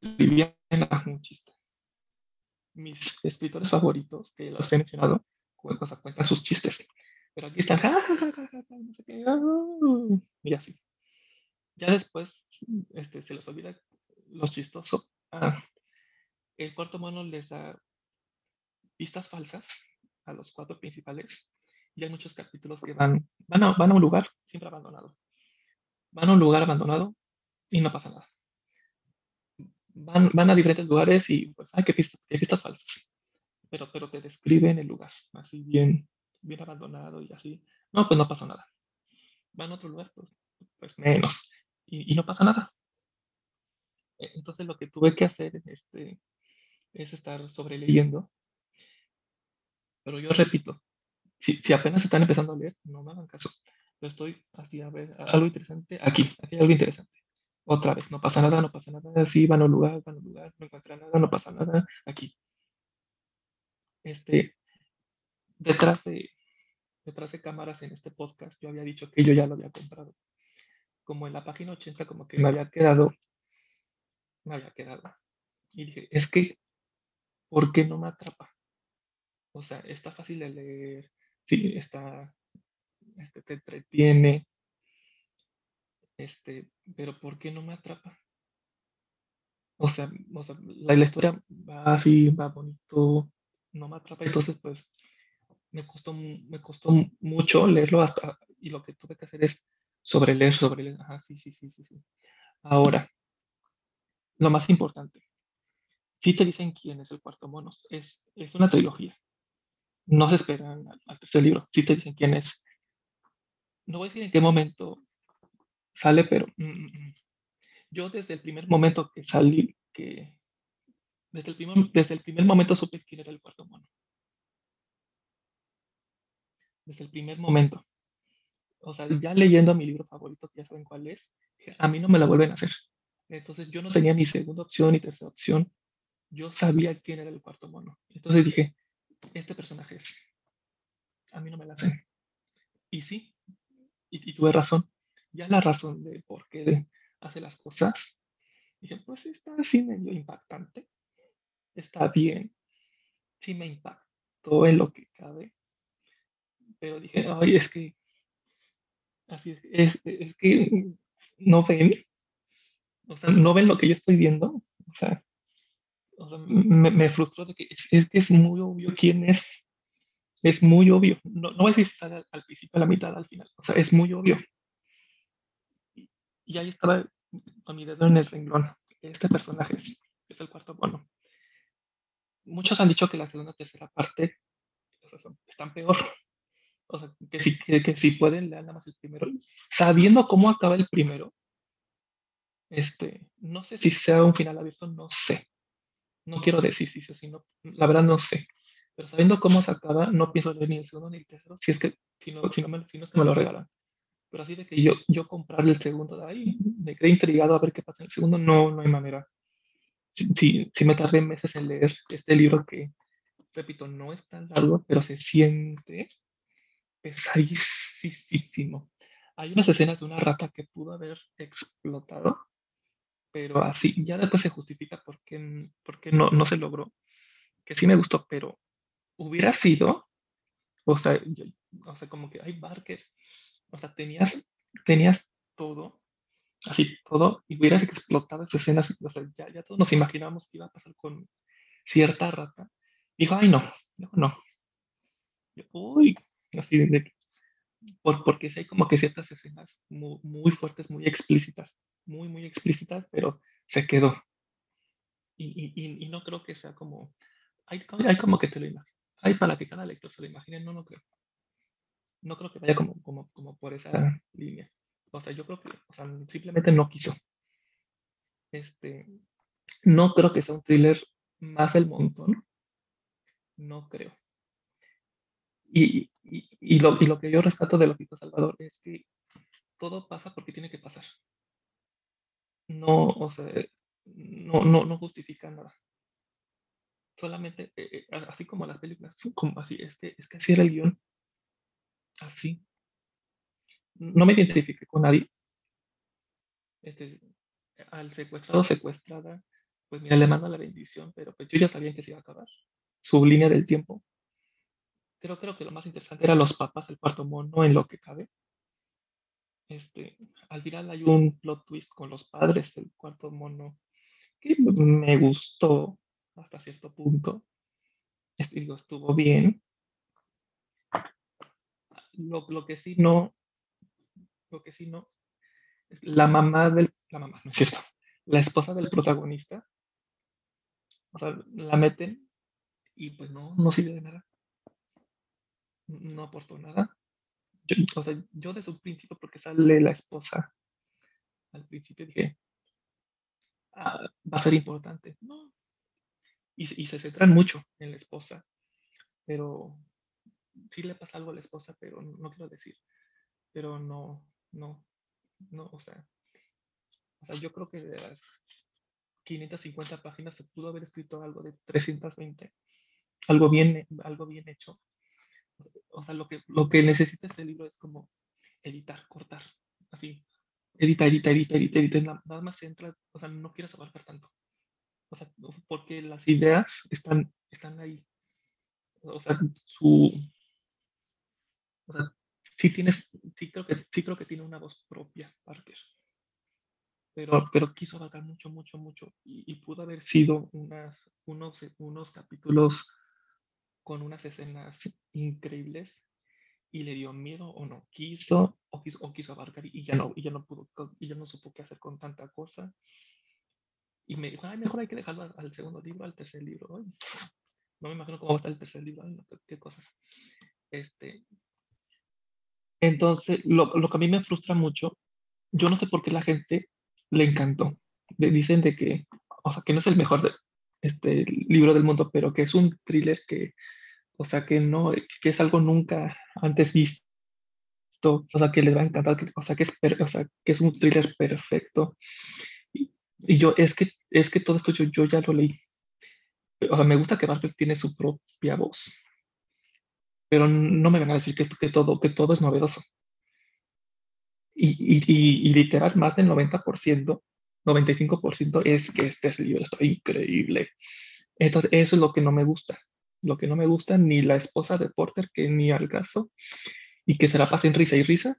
liviana un chiste. Mis escritores favoritos, que los he mencionado, cuentan sus chistes. Pero aquí están, no sé qué, y así. Ya después este, se les olvida lo chistoso. Ah, el cuarto mono les da pistas falsas a los cuatro principales y hay muchos capítulos que van, van, a, van a un lugar siempre abandonado. Van a un lugar abandonado y no pasa nada. Van, van a diferentes lugares y pues, hay que pistas, pistas falsas. Pero, pero te describen el lugar, así bien, bien abandonado y así. No, pues no pasa nada. Van a otro lugar, pues, pues menos. Y, y, no pasa nada. E, entonces lo que tuve que hacer este, es estar sobreleyendo pero yo repito, si, si apenas están empezando a leer, no me hagan caso. Yo estoy así a ver algo interesante aquí, aquí hay algo interesante. Otra vez, no pasa nada, no pasa nada. Sí, van a un lugar, van a un lugar, no encuentran nada, no pasa nada. Aquí. Este, detrás de, detrás de cámaras en este podcast, yo había dicho que yo ya lo había comprado. Como en la página 80, como que me había quedado, me había quedado. Y dije, es que, ¿por qué no me atrapa? O sea, está fácil de leer, sí, está, este, te entretiene, este, pero ¿por qué no me atrapa? O sea, la, historia va así, va bonito, no me atrapa, entonces pues me costó, me costó mucho leerlo hasta, y lo que tuve que hacer es sobreleer, sobreleer, ajá, sí, sí, sí, sí, sí. Ahora, lo más importante, si te dicen quién es el cuarto mono, es, es una trilogía, no se esperan al, tercer libro. Si te dicen quién es. No voy a decir en qué momento sale, pero mm, mm, mm. yo desde el primer momento que salí, que desde el primer, desde el primer momento supe quién era el cuarto mono. Desde el primer momento. O sea, ya leyendo mi libro favorito, ya saben cuál es, a mí no me la vuelven a hacer. Entonces yo no tenía ni segunda opción ni tercera opción. Yo sabía quién era el cuarto mono. Entonces dije, este personaje es. A mí no me la hacen. Y sí, y, tuve razón. Ya la razón de por qué hace las cosas, dije, pues está así medio impactante. Está bien. Sí me impactó en lo que cabe. Pero dije, ay, es que. Así es, es, que no ven. O sea, no ven lo que yo estoy viendo. O sea, me, frustró de que es, que es muy obvio quién es. Es muy obvio. No, no voy a si sale al, principio, a la mitad, al final. O sea, es muy obvio. Y, ahí estaba con mi dedo en el renglón. Este personaje es, es el cuarto mono. muchos han dicho que la segunda y tercera parte están peor. O sea, que si, que, si pueden leer nada más el primero. Sabiendo cómo acaba el primero, este, no sé si sea un final abierto, no sé. No quiero decir si sí si no, la verdad no sé. Pero sabiendo cómo se acaba, no pienso leer ni el segundo ni el tercero, si es que, si no, si no, me, si no es que me lo regalan. Pero así de que yo, yo comprar el segundo de ahí, me quedé intrigado a ver qué pasa en el segundo, no, no hay manera. Si, si, me tardé meses en leer este libro que, repito, no es tan largo, pero se siente pesadísimo. Hay unas escenas de una rata que pudo haber explotado, pero así, ya después se justifica por qué, no, no se logró, que sí me gustó, pero hubiera sido, o sea, o sea como que, hay Barker, o sea, tenías, tenías todo, así todo, y hubieras explotado esas escenas, o sea, ya, ya todos nos imaginábamos que iba a pasar con cierta rata. Dijo, ay, no, no, no. Uy, así de, por, porque hay como que ciertas escenas muy, muy, fuertes, muy explícitas, muy, muy explícitas, pero se quedó. Y, y, y no creo que sea como, hay, hay como que te lo imaginas, hay para que cada lector se lo imagine, no, no creo. No creo que vaya como, como, como por esa línea. O sea, yo creo que, o sea, simplemente no quiso. Este, no creo que sea un thriller más el montón. No creo. Y, y, lo, y, lo, que yo rescato de lo que dijo Salvador es que todo pasa porque tiene que pasar. No, o sea, no, no, no justifica nada. Solamente, eh, eh, así como las películas, como así, es que, es que así era el guion. Así. No me identifique con nadie. Este, al secuestrado secuestrada, pues mira, le mando la bendición, pero pues yo ya sabía que se iba a acabar. Su línea del tiempo creo, creo que lo más interesante era los papás, el cuarto mono, en lo que cabe. Este, al final hay un plot twist con los padres del cuarto mono que me gustó hasta cierto punto. Este, digo, estuvo bien. Lo, lo, que sí no, lo que sí no, la mamá del, la mamá, no es cierto, la esposa del protagonista, o sea, la meten y pues no, no sirve de nada no aportó nada. Yo, o sea, yo desde un principio, porque sale la esposa, al principio dije, ah, va a ser importante. No. Y, y, se centran mucho en la esposa, pero sí le pasa algo a la esposa, pero no, quiero decir. Pero no, no, no, o sea, o sea, yo creo que de las 550 páginas se pudo haber escrito algo de 320, algo bien, algo bien hecho o sea, lo que, lo que necesita este libro es como editar, cortar, así, edita, edita, edita, edita, edita, nada más entra, o sea, no quieres abarcar tanto. O sea, porque las ideas están, están ahí. O sea, su... O sea, sí tienes, sí creo que, sí creo que tiene una voz propia, Parker. Pero, pero quiso abarcar mucho, mucho, mucho. Y, y pudo haber sido unas, unos, unos capítulos con unas escenas increíbles y le dio miedo o no quiso o quiso, o quiso abarcar y ya no y ya no pudo y ya no supo qué hacer con tanta cosa. Y me dijo Ay, mejor hay que dejarlo al segundo libro al tercer libro no me imagino cómo va a estar el tercer libro qué, cosas. Este entonces lo, lo, que a mí me frustra mucho yo no sé por qué la gente le encantó. Dicen de que o sea que no es el mejor de, este libro del mundo, pero que es un thriller que, o sea, que no, que es algo nunca antes visto, o sea, que les va a encantar, o, sea, que es, o sea, que es un thriller perfecto. Y, yo, es que, es que todo esto yo, yo ya lo leí. O sea, me gusta que Barker tiene su propia voz, pero no me van a decir que, que, todo, que todo es novedoso. Y, y, y, literal, más del 90% 95% es que este libro está increíble. Entonces, eso es lo que no me gusta. Lo que no me gusta ni la esposa de Porter, que ni al caso, y que se la pasa en risa y risa.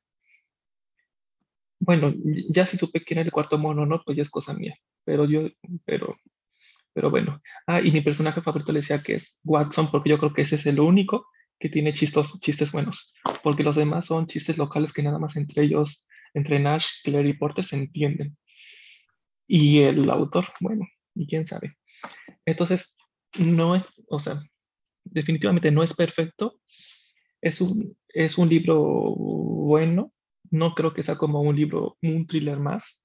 Bueno, ya si supe quién era el cuarto mono, ¿no? Pues ya es cosa mía. Pero yo, pero, pero bueno. Ah, y mi personaje favorito le decía que es Watson, porque yo creo que ese es el único que tiene chistos, chistes buenos. Porque los demás son chistes locales que nada más entre ellos, entre Nash, Claire y Porter, se entienden. Y el autor, bueno, y quién sabe. Entonces, no es, o sea, definitivamente no es perfecto. Es un, es un libro bueno. No creo que sea como un libro, un thriller más.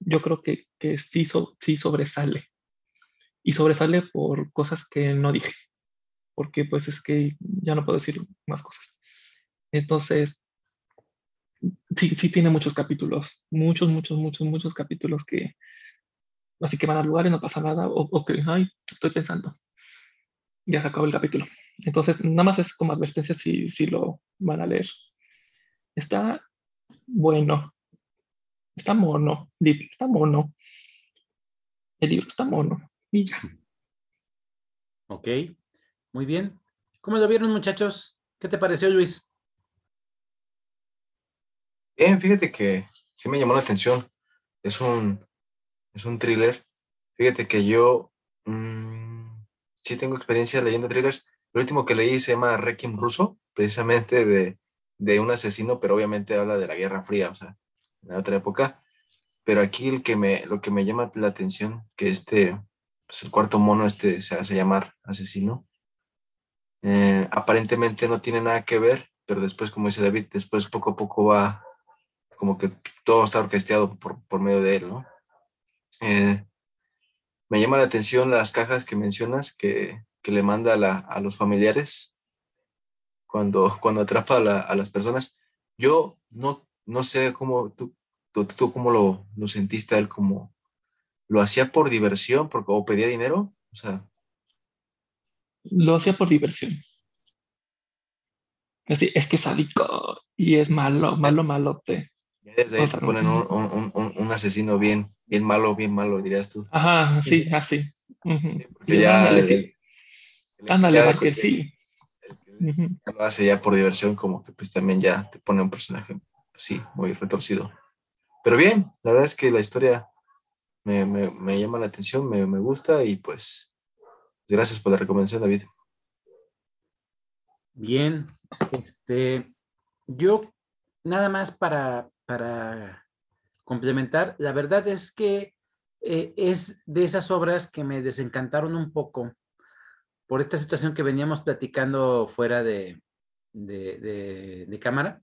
Yo creo que, que sí, sí sobresale. Y sobresale por cosas que no dije. Porque pues es que ya no puedo decir más cosas. Entonces, sí, sí tiene muchos capítulos, muchos, muchos, muchos, muchos capítulos que así que van a lugares, no pasa nada, o, que, ay, estoy pensando, ya se acabó el capítulo. Entonces, nada más es como advertencia si, si lo van a leer. Está bueno, está mono, está mono. El libro está mono. Y ya. Ok, muy bien. ¿Cómo lo vieron, muchachos? ¿Qué te pareció, Luis? Bien, fíjate que sí me llamó la atención. Es un, es un thriller. Fíjate que yo mm, sí tengo experiencia leyendo thrillers. El último que leí se llama Requiem Ruso, precisamente de, de un asesino, pero obviamente habla de la Guerra Fría, o sea, en otra época. Pero aquí el que me, lo que me llama la atención, que este, pues el cuarto mono este se hace llamar asesino, eh, aparentemente no tiene nada que ver, pero después, como dice David, después poco a poco va como que todo está orquestado por, por medio de él, ¿no? Eh, me llama la atención las cajas que mencionas que, que le manda a, a, los familiares cuando, cuando atrapa a, las personas. Yo no, no sé cómo tú, tú, tú cómo lo, lo, sentiste él, como lo hacía por diversión porque, o pedía dinero, o sea. Lo hacía por diversión. Así, es que es sádico y es malo, malo, malote. Desde ahí te ponen un, un, un, un, asesino bien, bien malo, bien malo, dirías tú. Ajá, sí, así. Porque ya. Ándale, que sí. Lo hace ya por diversión, como que pues también ya te pone un personaje, pues, sí, muy retorcido. Pero bien, la verdad es que la historia me, me, me llama la atención, me, me gusta y pues gracias por la recomendación, David. Bien, este, yo nada más para, para complementar, la verdad es que eh, es de esas obras que me desencantaron un poco por esta situación que veníamos platicando fuera de, de, de, cámara.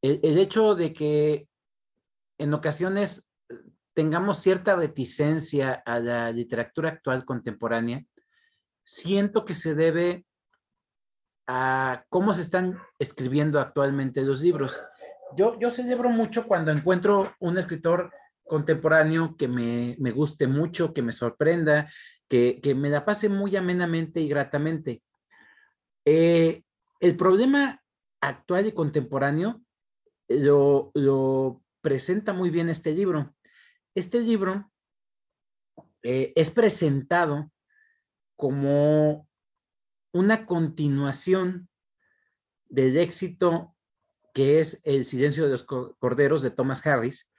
El, el, hecho de que en ocasiones tengamos cierta reticencia a la literatura actual contemporánea, siento que se debe a cómo se están escribiendo actualmente los libros yo, yo celebro mucho cuando encuentro un escritor contemporáneo que me, me guste mucho, que me sorprenda, que, que, me la pase muy amenamente y gratamente. Eh, el problema actual y contemporáneo lo, lo, presenta muy bien este libro. Este libro eh, es presentado como una continuación del éxito que es El silencio de los corderos de Thomas Harris,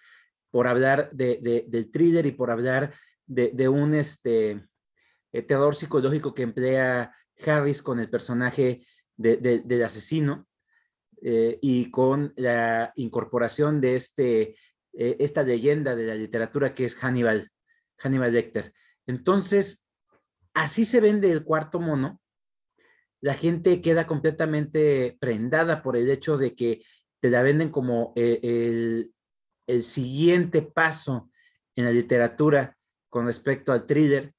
por hablar de, de, del thriller y por hablar de, de un este, eh, terror psicológico que emplea Harris con el personaje del asesino eh, y con la incorporación de este, eh, esta leyenda de la literatura que es Hannibal, Hannibal Lecter. Entonces, así se vende el cuarto mono, la gente queda completamente prendada por el hecho de que te la venden como eh, el, el, siguiente paso en la literatura con respecto al thriller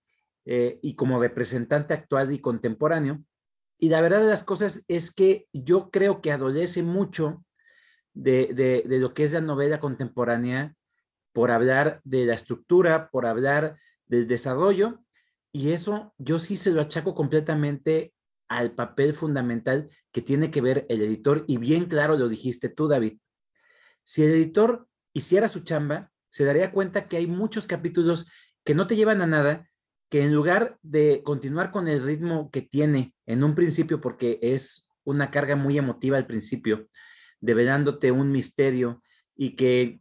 eh, y como representante actual y contemporáneo. Y la verdad de las cosas es que yo creo que adolece mucho de, de, de lo que es la novela contemporánea por hablar de la estructura, por hablar del desarrollo, y eso yo sí se lo achaco completamente al papel fundamental que tiene que ver el editor, y bien claro lo dijiste tú, David. Si el editor hiciera su chamba, se daría cuenta que hay muchos capítulos que no te llevan a nada, que en lugar de continuar con el ritmo que tiene en un principio, porque es una carga muy emotiva al principio, develándote un misterio y que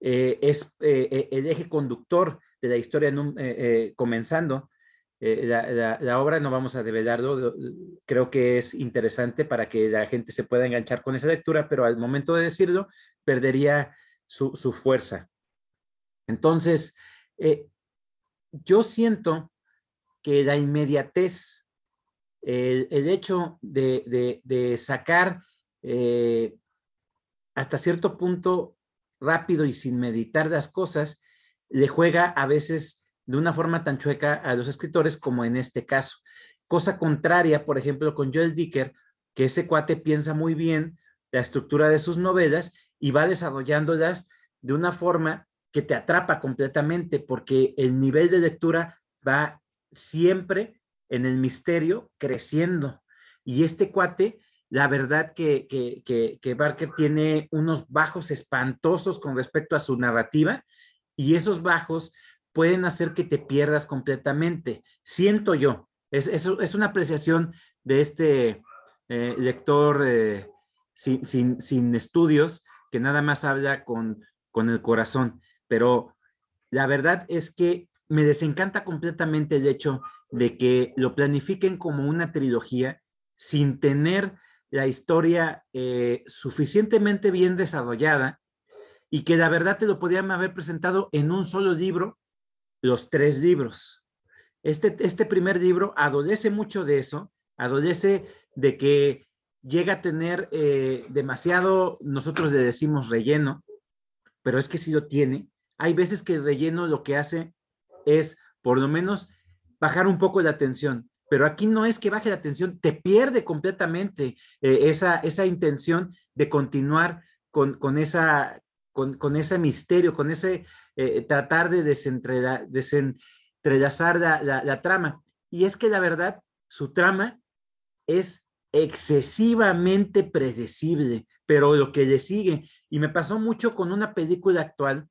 eh, es eh, eh el eje conductor de la historia comenzando, eh, la, obra no vamos a develarlo, creo que es interesante para que la gente se pueda enganchar con esa lectura, pero al momento de decirlo, perdería su, su fuerza. Entonces, eh, yo siento que la inmediatez, el, hecho de, sacar eh, hasta cierto punto rápido y sin meditar las cosas, le juega a veces de una forma tan chueca a los escritores como en este caso. Cosa contraria, por ejemplo, con Joel Dicker, que ese cuate piensa muy bien la estructura de sus novelas y va desarrollándolas de una forma que te atrapa completamente porque el nivel de lectura va siempre en el misterio creciendo. Y este cuate, la verdad que, que, que, Barker tiene unos bajos espantosos con respecto a su narrativa y esos bajos pueden hacer que te pierdas completamente. Siento yo, es, es, una apreciación de este eh, lector eh, sin, sin, sin, estudios que nada más habla con, con el corazón pero la verdad es que me desencanta completamente el hecho de que lo planifiquen como una trilogía sin tener la historia eh, suficientemente bien desarrollada y que la verdad te lo podían haber presentado en un solo libro, los tres libros. Este, este primer libro adolece mucho de eso, adolece de que llega a tener eh, demasiado, nosotros le decimos relleno, pero es que sí lo tiene, hay veces que el relleno lo que hace es, por lo menos, bajar un poco la tensión. Pero aquí no es que baje la tensión, te pierde completamente eh, esa, esa intención de continuar con, con, esa, con, con ese misterio, con ese eh, tratar de desentrelazar la, la trama. Y es que la verdad, su trama es excesivamente predecible, pero lo que le sigue, y me pasó mucho con una película actual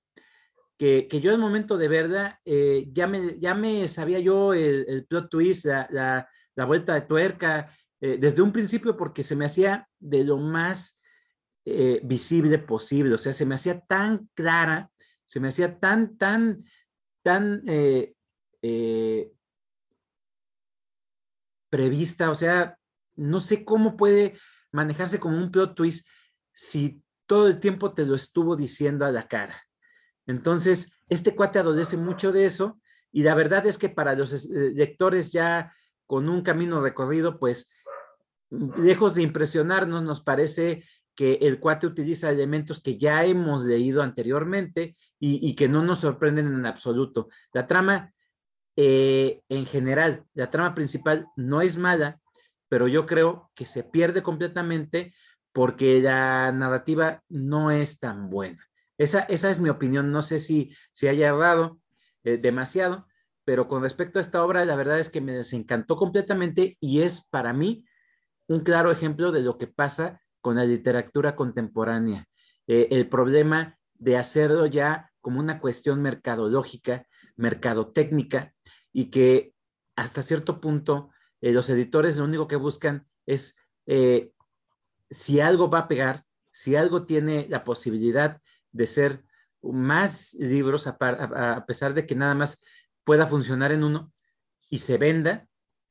que, yo en el momento de verla, eh, ya, me, ya me sabía yo el, plot twist, la, vuelta de tuerca, eh, desde un principio porque se me hacía de lo más eh, visible posible, o sea, se me hacía tan clara, se me hacía tan, tan, tan prevista, o sea, no sé cómo puede manejarse como un plot twist si todo el tiempo te lo estuvo diciendo a la cara. Entonces, este cuate adolece mucho de eso y la verdad es que para los eh, lectores ya con un camino recorrido, pues lejos de impresionarnos, nos parece que el cuate utiliza elementos que ya hemos leído anteriormente y, que no nos sorprenden en absoluto. La trama, eh, en general, la trama principal no es mala, pero yo creo que se pierde completamente porque la narrativa no es tan buena. Esa, es mi opinión. No sé si, si haya errado eh, demasiado, pero con respecto a esta obra, la verdad es que me desencantó completamente y es para mí un claro ejemplo de lo que pasa con la literatura contemporánea. Eh, el problema de hacerlo ya como una cuestión mercadológica, mercadotécnica, y que hasta cierto punto eh, los editores lo único que buscan es si algo va a pegar, si algo tiene la posibilidad de ser más libros, a, pesar de que nada más pueda funcionar en uno y se venda,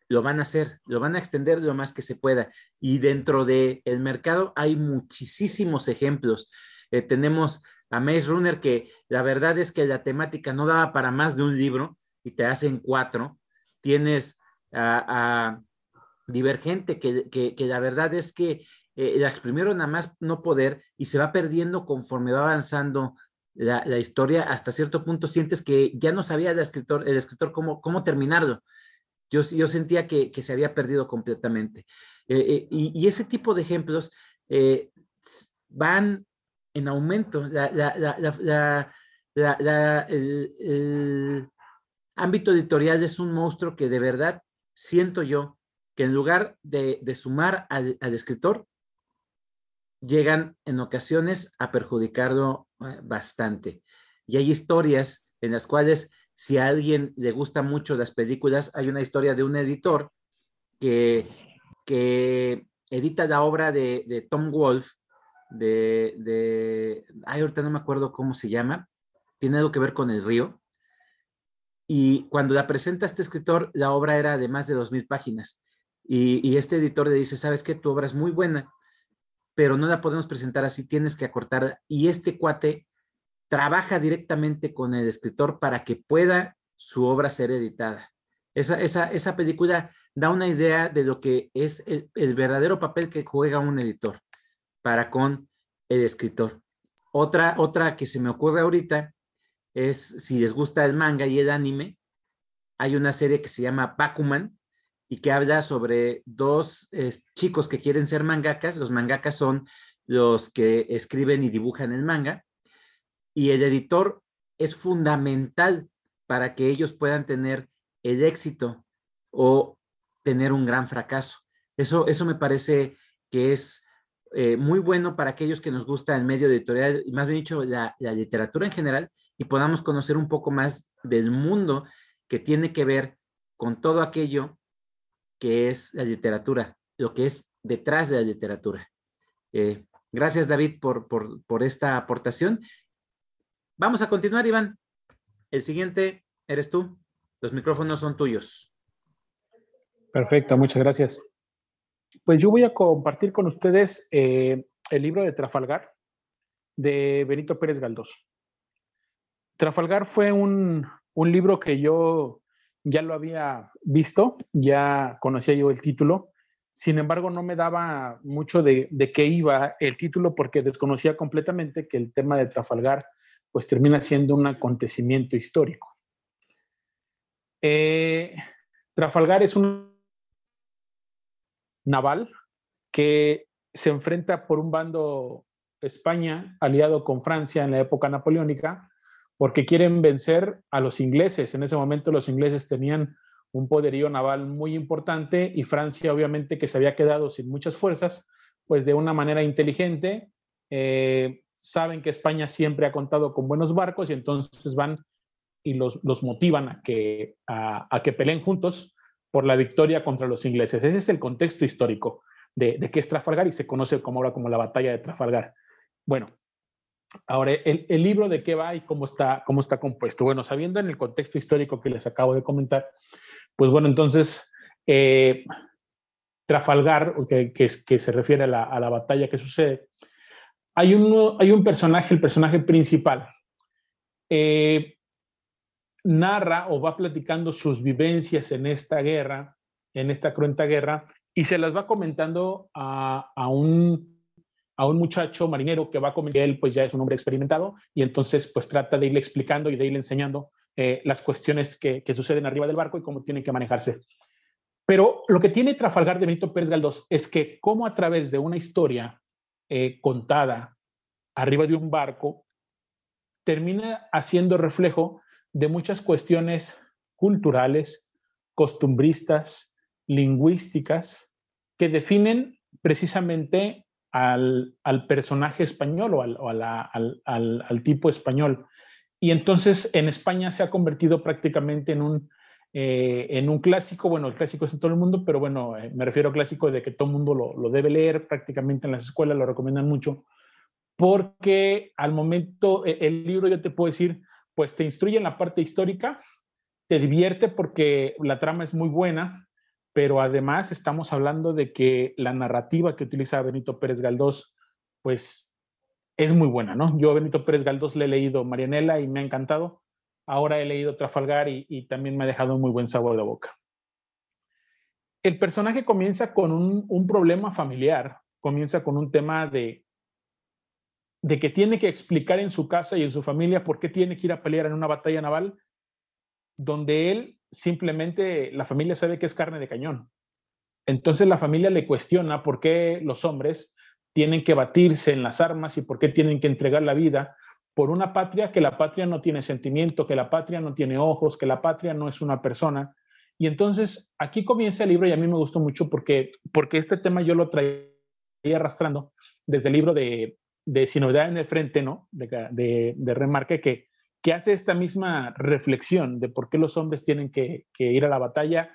lo van a hacer, lo van a extender lo más que se pueda. Y dentro del el mercado hay muchísimos ejemplos. Eh, tenemos a Maze Runner, que la verdad es que la temática no daba para más de un libro y te hacen cuatro. Tienes a, Divergente, que, que, la verdad es que eh, la exprimieron nada más no poder y se va perdiendo conforme va avanzando la, historia, hasta cierto punto sientes que ya no sabía el escritor, el escritor cómo, cómo terminarlo. Yo, yo sentía que, se había perdido completamente. Eh, eh, y, ese tipo de ejemplos van en aumento. el, ámbito editorial es un monstruo que de verdad siento yo que en lugar de, sumar al, escritor, llegan en ocasiones a perjudicarlo eh, bastante. Y hay historias en las cuales si a alguien le gusta mucho las películas, hay una historia de un editor que, que edita la obra de, Tom Wolfe, de, de, ay, ahorita no me acuerdo cómo se llama, tiene algo que ver con el río. Y cuando la presenta este escritor, la obra era de más de dos mil páginas. Y, y, este editor le dice, sabes que tu obra es muy buena, pero no la podemos presentar así, tienes que acortar. Y este cuate trabaja directamente con el escritor para que pueda su obra ser editada. Esa, esa, esa película da una idea de lo que es el, el verdadero papel que juega un editor para con el escritor. Otra, otra que se me ocurre ahorita es, si les gusta el manga y el anime, hay una serie que se llama Bakuman y que habla sobre dos chicos que quieren ser mangakas. Los mangakas son los que escriben y dibujan el manga. Y el editor es fundamental para que ellos puedan tener el éxito o tener un gran fracaso. Eso, eso me parece que es eh, muy bueno para aquellos que nos gusta el medio editorial y más bien dicho la, literatura en general y podamos conocer un poco más del mundo que tiene que ver con todo aquello que es la literatura, lo que es detrás de la literatura. Eh, gracias, David, por, por esta aportación. Vamos a continuar, Iván. El siguiente eres tú. Los micrófonos son tuyos. Perfecto, muchas gracias. Pues yo voy a compartir con ustedes eh, el libro de Trafalgar de Benito Pérez Galdós. Trafalgar fue un, un libro que yo ya lo había visto, ya conocía yo el título, sin embargo no me daba mucho de, de qué iba el título porque desconocía completamente que el tema de Trafalgar pues termina siendo un acontecimiento histórico. Eh, Trafalgar es un naval que se enfrenta por un bando España aliado con Francia en la época napoleónica porque quieren vencer a los ingleses. En ese momento los ingleses tenían un poderío naval muy importante y Francia obviamente que se había quedado sin muchas fuerzas, pues de una manera inteligente, eh, saben que España siempre ha contado con buenos barcos y entonces van y los, los motivan a que, a, a que peleen juntos por la victoria contra los ingleses. Ese es el contexto histórico de, de qué es Trafalgar y se conoce como ahora como la batalla de Trafalgar. Bueno, Ahora, el, libro de qué va y cómo está, cómo está compuesto. Bueno, sabiendo en el contexto histórico que les acabo de comentar, pues bueno, entonces, eh, Trafalgar, que, que, que, se refiere a la, batalla que sucede, hay, uno, hay un personaje, el personaje principal, eh, narra o va platicando sus vivencias en esta guerra, en esta cruenta guerra, y se las va comentando a, a un a un muchacho marinero que va a comer, él pues ya es un hombre experimentado y entonces pues trata de irle explicando y de irle enseñando eh, las cuestiones que, que, suceden arriba del barco y cómo tienen que manejarse. Pero lo que tiene Trafalgar de Benito Pérez Galdós es que como a través de una historia eh, contada arriba de un barco, termina haciendo reflejo de muchas cuestiones culturales, costumbristas, lingüísticas, que definen precisamente al, al personaje español o, al, al, al, tipo español. Y entonces en España se ha convertido prácticamente en un, eh, en un clásico, bueno, el clásico es en todo el mundo, pero bueno, eh, me refiero a clásico de que todo el mundo lo, lo, debe leer, prácticamente en las escuelas lo recomiendan mucho, porque al momento, eh, el libro yo te puedo decir, pues te instruye en la parte histórica, te divierte porque la trama es muy buena, pero además estamos hablando de que la narrativa que utiliza Benito Pérez Galdós, pues es muy buena, ¿no? Yo a Benito Pérez Galdós le he leído Marianela y me ha encantado. Ahora he leído Trafalgar y, también me ha dejado un muy buen sabor de boca. El personaje comienza con un problema familiar, comienza con un tema de, de que tiene que explicar en su casa y en su familia por qué tiene que ir a pelear en una batalla naval donde él simplemente la familia sabe que es carne de cañón. Entonces la familia le cuestiona por qué los hombres tienen que batirse en las armas y por qué tienen que entregar la vida por una patria que la patria no tiene sentimiento, que la patria no tiene ojos, que la patria no es una persona. Y entonces aquí comienza el libro y a mí me gustó mucho porque, porque este tema yo lo traía arrastrando desde el libro de, de Sin novedad en el frente, ¿no? De, de, de Remarque, que, que hace esta misma reflexión de por qué los hombres tienen que, que, ir a la batalla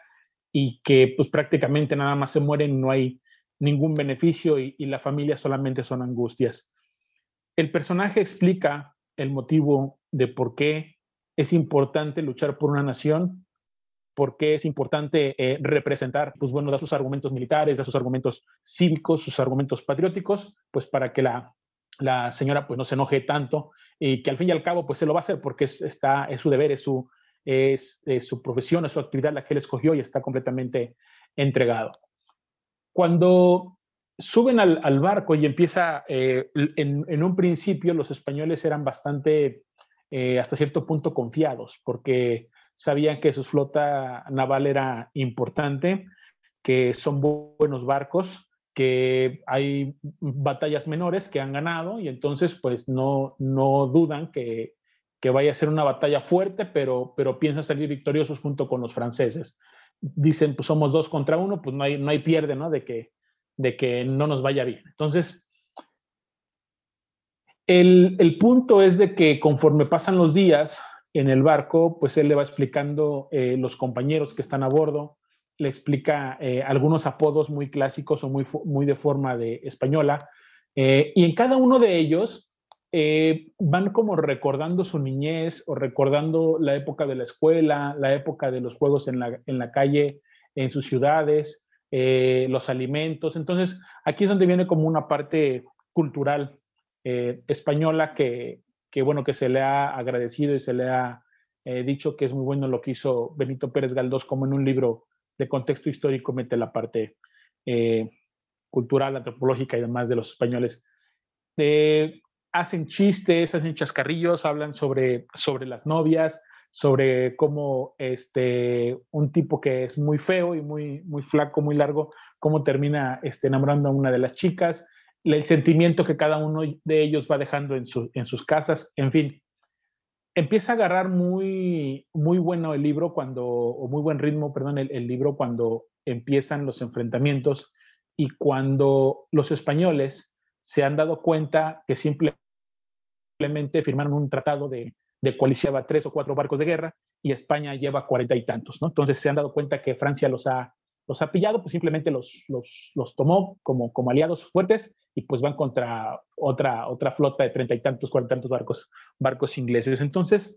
y que pues prácticamente nada más se mueren, no hay ningún beneficio y, y la familia solamente son angustias. El personaje explica el motivo de por qué es importante luchar por una nación, por qué es importante eh, representar, pues bueno, da sus argumentos militares, da sus argumentos cívicos, sus argumentos patrióticos, pues para que la, la señora pues no se enoje tanto y que al fin y al cabo pues se lo va a hacer porque es, está, es su deber, es su, es, su profesión, es su actividad la que él escogió y está completamente entregado. Cuando suben al, barco y empieza, eh, en, un principio los españoles eran bastante, eh, hasta cierto punto, confiados, porque sabían que su flota naval era importante, que son buenos barcos, que hay batallas menores que han ganado y entonces pues no, no dudan que, que vaya a ser una batalla fuerte, pero, pero piensan salir victoriosos junto con los franceses. Dicen, pues somos dos contra uno, pues no hay, no hay pierde, ¿no? De que, de que no nos vaya bien. Entonces, el, el punto es de que conforme pasan los días en el barco, pues él le va explicando eh, los compañeros que están a bordo, le explica eh, algunos apodos muy clásicos o muy, muy de forma de española, eh, y en cada uno de ellos eh, van como recordando su niñez o recordando la época de la escuela, la época de los juegos en la, en la calle, en sus ciudades, los alimentos. Entonces, aquí es donde viene como una parte cultural española que, que, bueno, que se le ha agradecido y se le ha dicho que es muy bueno lo que hizo Benito Pérez Galdós, como en un libro de contexto histórico mete la parte cultural, antropológica y demás de los españoles hacen chistes, hacen chascarrillos, hablan sobre, sobre las novias, sobre cómo este, un tipo que es muy feo y muy, muy flaco, muy largo, cómo termina este, enamorando a una de las chicas, el sentimiento que cada uno de ellos va dejando en, en sus casas, en fin. Empieza a agarrar muy, muy bueno el libro cuando, o muy buen ritmo, perdón, el, libro cuando empiezan los enfrentamientos y cuando los españoles se han dado cuenta que simplemente firmaron un tratado de, de coalición a tres o cuatro barcos de guerra y España lleva cuarenta y tantos, ¿no? Entonces se han dado cuenta que Francia los ha, los ha pillado, pues simplemente los, los, los tomó como, como aliados fuertes y pues van contra otra, otra flota de treinta y tantos, cuarenta y tantos barcos, barcos ingleses. Entonces,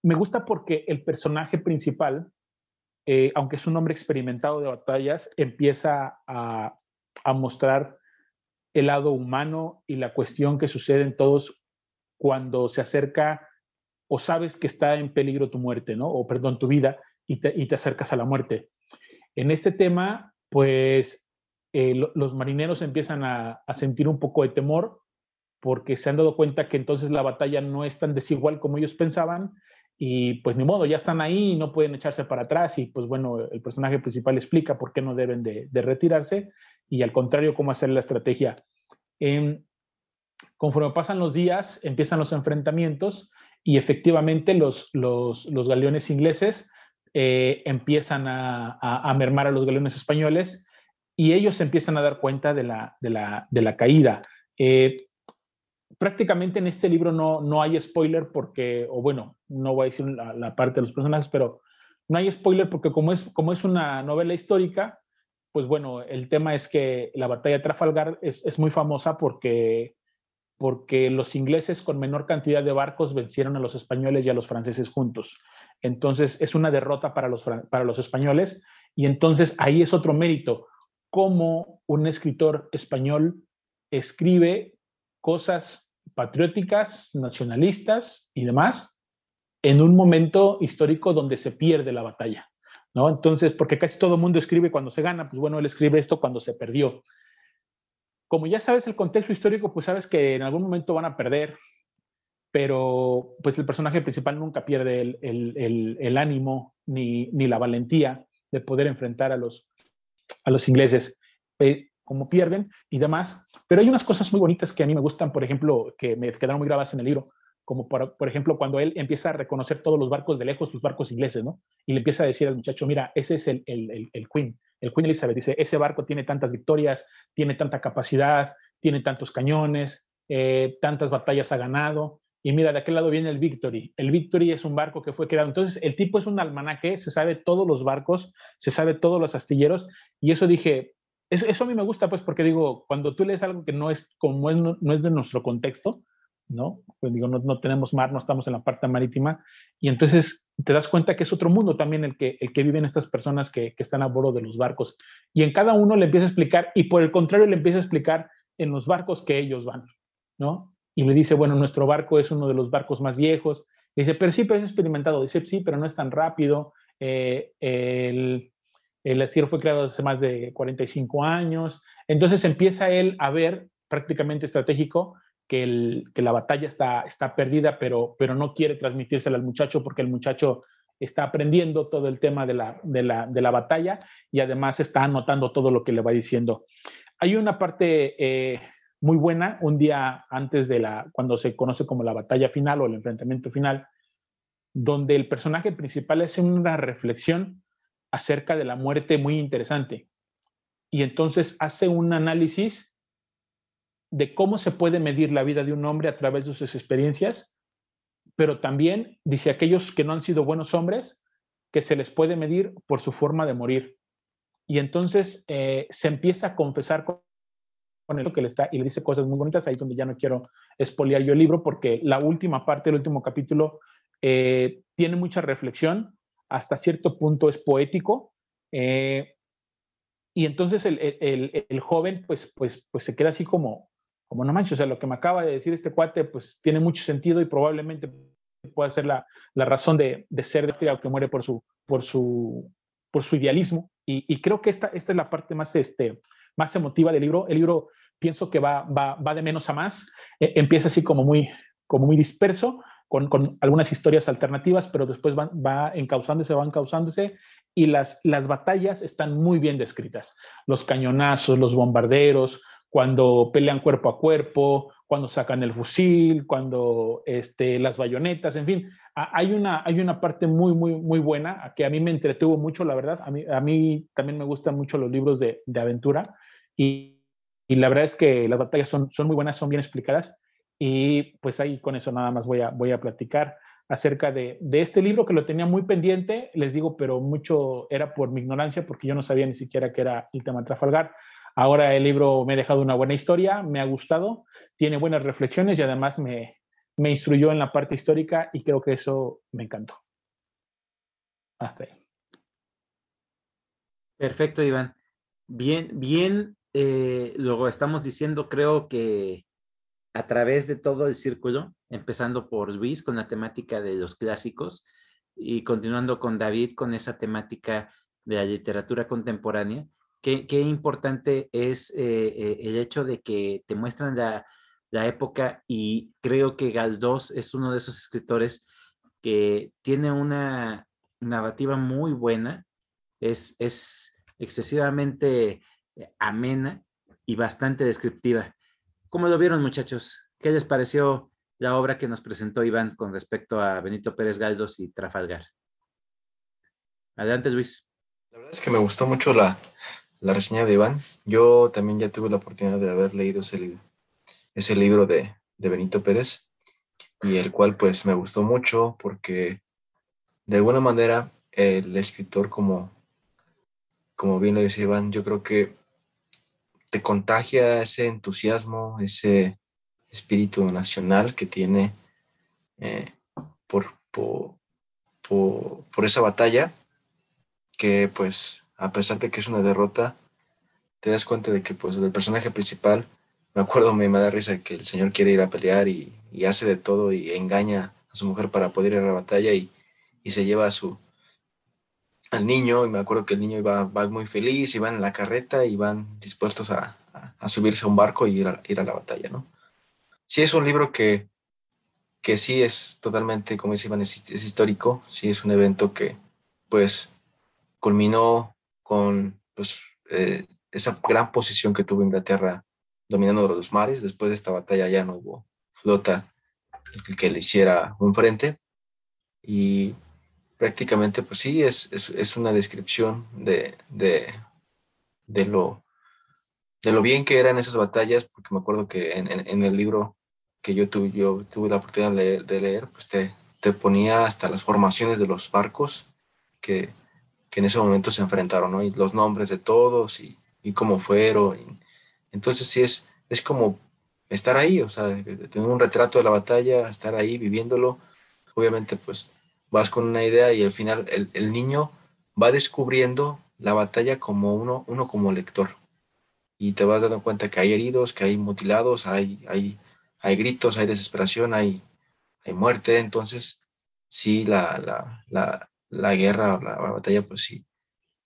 me gusta porque el personaje principal, eh, aunque es un hombre experimentado de batallas, empieza a, a mostrar el lado humano y la cuestión que sucede en todos cuando se acerca o sabes que está en peligro tu muerte, ¿no? O perdón, tu vida y te, acercas a la muerte. En este tema, pues eh, los marineros empiezan a, sentir un poco de temor porque se han dado cuenta que entonces la batalla no es tan desigual como ellos pensaban y pues ni modo, ya están ahí y no pueden echarse para atrás y pues bueno, el personaje principal explica por qué no deben de, retirarse y al contrario, cómo hacer la estrategia. conforme pasan los días, empiezan los enfrentamientos y efectivamente los, los, los galeones ingleses eh, empiezan a, a, mermar a los galeones españoles y ellos empiezan a dar cuenta de la, de la, de la caída. Eh, prácticamente en este libro no, no hay spoiler porque, o bueno, no voy a decir la, la, parte de los personajes, pero no hay spoiler porque como es, como es una novela histórica, pues bueno, el tema es que la batalla de Trafalgar es, muy famosa porque, porque los ingleses con menor cantidad de barcos vencieron a los españoles y a los franceses juntos. Entonces es una derrota para los, para los españoles y entonces ahí es otro mérito, cómo un escritor español escribe cosas patrióticas, nacionalistas y demás en un momento histórico donde se pierde la batalla. ¿no? Entonces, porque casi todo el mundo escribe cuando se gana, pues bueno, él escribe esto cuando se perdió. Como ya sabes el contexto histórico, pues sabes que en algún momento van a perder, pero pues el personaje principal nunca pierde el, el, el, ánimo ni, ni, la valentía de poder enfrentar a los, a los ingleses. Eh, como pierden y demás, pero hay unas cosas muy bonitas que a mí me gustan, por ejemplo, que me quedaron muy grabadas en el libro, como por, por, ejemplo cuando él empieza a reconocer todos los barcos de lejos, los barcos ingleses, ¿no? Y le empieza a decir al muchacho, mira, ese es el, el, el, Queen, el Queen Elizabeth, dice, ese barco tiene tantas victorias, tiene tanta capacidad, tiene tantos cañones, eh, tantas batallas ha ganado, y mira, de aquel lado viene el Victory. El Victory es un barco que fue creado. Entonces, el tipo es un almanaque, se sabe todos los barcos, se sabe todos los astilleros, y eso dije, eso, a mí me gusta, pues, porque digo, cuando tú lees algo que no es como es, no, no es de nuestro contexto, ¿no? Pues digo, no, tenemos mar, no estamos en la parte marítima, y entonces te das cuenta que es otro mundo también el que, el que viven estas personas que, están a bordo de los barcos. Y en cada uno le empieza a explicar, y por el contrario le empieza a explicar en los barcos que ellos van, ¿no? Y le dice, bueno, nuestro barco es uno de los barcos más viejos, Dice, pero sí, pero es experimentado. Dice, sí, pero no es tan rápido. Eh, el, el fue creado hace más de 45 años. Entonces empieza él a ver prácticamente estratégico que, el, que la batalla está, está perdida, pero, pero no quiere transmitírsela al muchacho porque el muchacho está aprendiendo todo el tema de la, de la, de la batalla y además está anotando todo lo que le va diciendo. Hay una parte eh, muy buena, un día antes de la, cuando se conoce como la batalla final o el enfrentamiento final, donde el personaje principal hace una reflexión acerca de la muerte muy interesante. Y entonces hace un análisis de cómo se puede medir la vida de un hombre a través de sus experiencias, pero también dice aquellos que no han sido buenos hombres, que se les puede medir por su forma de morir. Y entonces eh, se empieza a confesar con el que le está y le dice cosas muy bonitas, ahí donde ya no quiero espoliar yo el libro, porque la última parte, el último capítulo, eh, tiene mucha reflexión, hasta cierto punto es poético. Eh, y entonces el, el, el, joven pues, pues, pues se queda así como, como no manches, o sea, lo que me acaba de decir este cuate pues tiene mucho sentido y probablemente pueda ser la, la razón de, de ser de que muere por su, por su, por su idealismo. Y, y, creo que esta, esta es la parte más, este, más emotiva del libro. El libro pienso que va, va, va de menos a más. E, empieza así como muy, como muy disperso, con, algunas historias alternativas, pero después va, va encauzándose, va encauzándose y las, las batallas están muy bien descritas. Los cañonazos, los bombarderos, cuando pelean cuerpo a cuerpo, cuando sacan el fusil, cuando este, las bayonetas, en fin, hay una, hay una parte muy, muy, muy buena que a mí me entretuvo mucho, la verdad. A mí, a mí también me gustan mucho los libros de, de aventura y, y, la verdad es que las batallas son, son muy buenas, son bien explicadas y pues ahí con eso nada más voy a, voy a platicar acerca de, de, este libro que lo tenía muy pendiente, les digo, pero mucho era por mi ignorancia porque yo no sabía ni siquiera que era el tema Trafalgar. Ahora el libro me ha dejado una buena historia, me ha gustado, tiene buenas reflexiones y además me, me instruyó en la parte histórica y creo que eso me encantó. Hasta ahí. Perfecto, Iván. Bien, bien, eh, luego estamos diciendo, creo que a través de todo el círculo, empezando por Luis con la temática de los clásicos y continuando con David con esa temática de la literatura contemporánea. Qué, importante es eh, eh, el hecho de que te muestran la, la, época y creo que Galdós es uno de esos escritores que tiene una narrativa muy buena, es, es excesivamente amena y bastante descriptiva. ¿Cómo lo vieron, muchachos? ¿Qué les pareció la obra que nos presentó Iván con respecto a Benito Pérez Galdos y Trafalgar? Adelante, Luis. La verdad es que me gustó mucho la, la reseña de Iván. Yo también ya tuve la oportunidad de haber leído ese, ese libro de, de Benito Pérez y el cual pues me gustó mucho porque de alguna manera el escritor como, como bien lo dice Iván, yo creo que te contagia ese entusiasmo, ese espíritu nacional que tiene eh, por, por, por, esa batalla, que pues a pesar de que es una derrota, te das cuenta de que pues el personaje principal, me acuerdo, me, me da risa que el señor quiere ir a pelear y, hace de todo y engaña a su mujer para poder ir a la batalla y, y se lleva a su, al niño y me acuerdo que el niño iba, va muy feliz y van en la carreta y van dispuestos a, a, subirse a un barco y ir a, ir a, la batalla, ¿no? Sí es un libro que, que sí es totalmente, como dice es, histórico, sí es un evento que pues culminó con pues, eh, esa gran posición que tuvo Inglaterra dominando los mares. Después de esta batalla ya no hubo flota que le hiciera un frente y prácticamente, pues sí, es, es, es una descripción de, de, de, lo, de lo bien que eran esas batallas, porque me acuerdo que en, en, el libro que yo, tu, yo tuve la oportunidad de leer, de pues te, te, ponía hasta las formaciones de los barcos que, que, en ese momento se enfrentaron, ¿no? Y los nombres de todos y, y cómo fueron. Entonces sí es, es como estar ahí, o sea, tener un retrato de la batalla, estar ahí viviéndolo. Obviamente, pues vas con una idea y al final el, el, niño va descubriendo la batalla como uno, uno como lector. Y te vas dando cuenta que hay heridos, que hay mutilados, hay, hay, hay gritos, hay desesperación, hay, hay muerte. Entonces, sí, la, la, la, la guerra o la, batalla, pues sí,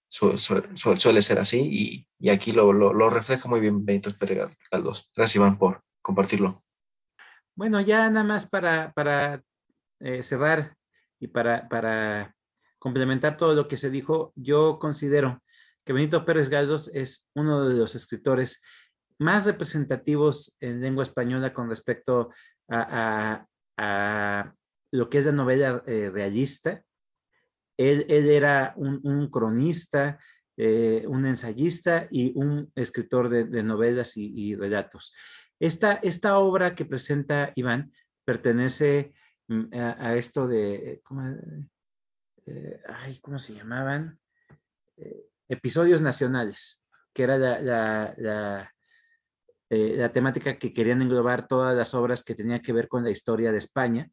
suele ser así y, aquí lo, lo, refleja muy bien Benito Pérez Galdós. Gracias, Iván, por compartirlo. Bueno, ya nada más para, para eh, cerrar y para, para complementar todo lo que se dijo, yo considero que Benito Pérez Galdós es uno de los escritores más representativos en lengua española con respecto a, lo que es la novela eh, realista. Él, era un, cronista, eh, un ensayista y un escritor de, novelas y, relatos. Esta, esta obra que presenta Iván pertenece mm, a, esto de, ¿cómo, eh, ay, ¿cómo se llamaban? episodios nacionales, que era la, eh, la temática que querían englobar todas las obras que tenían que ver con la historia de España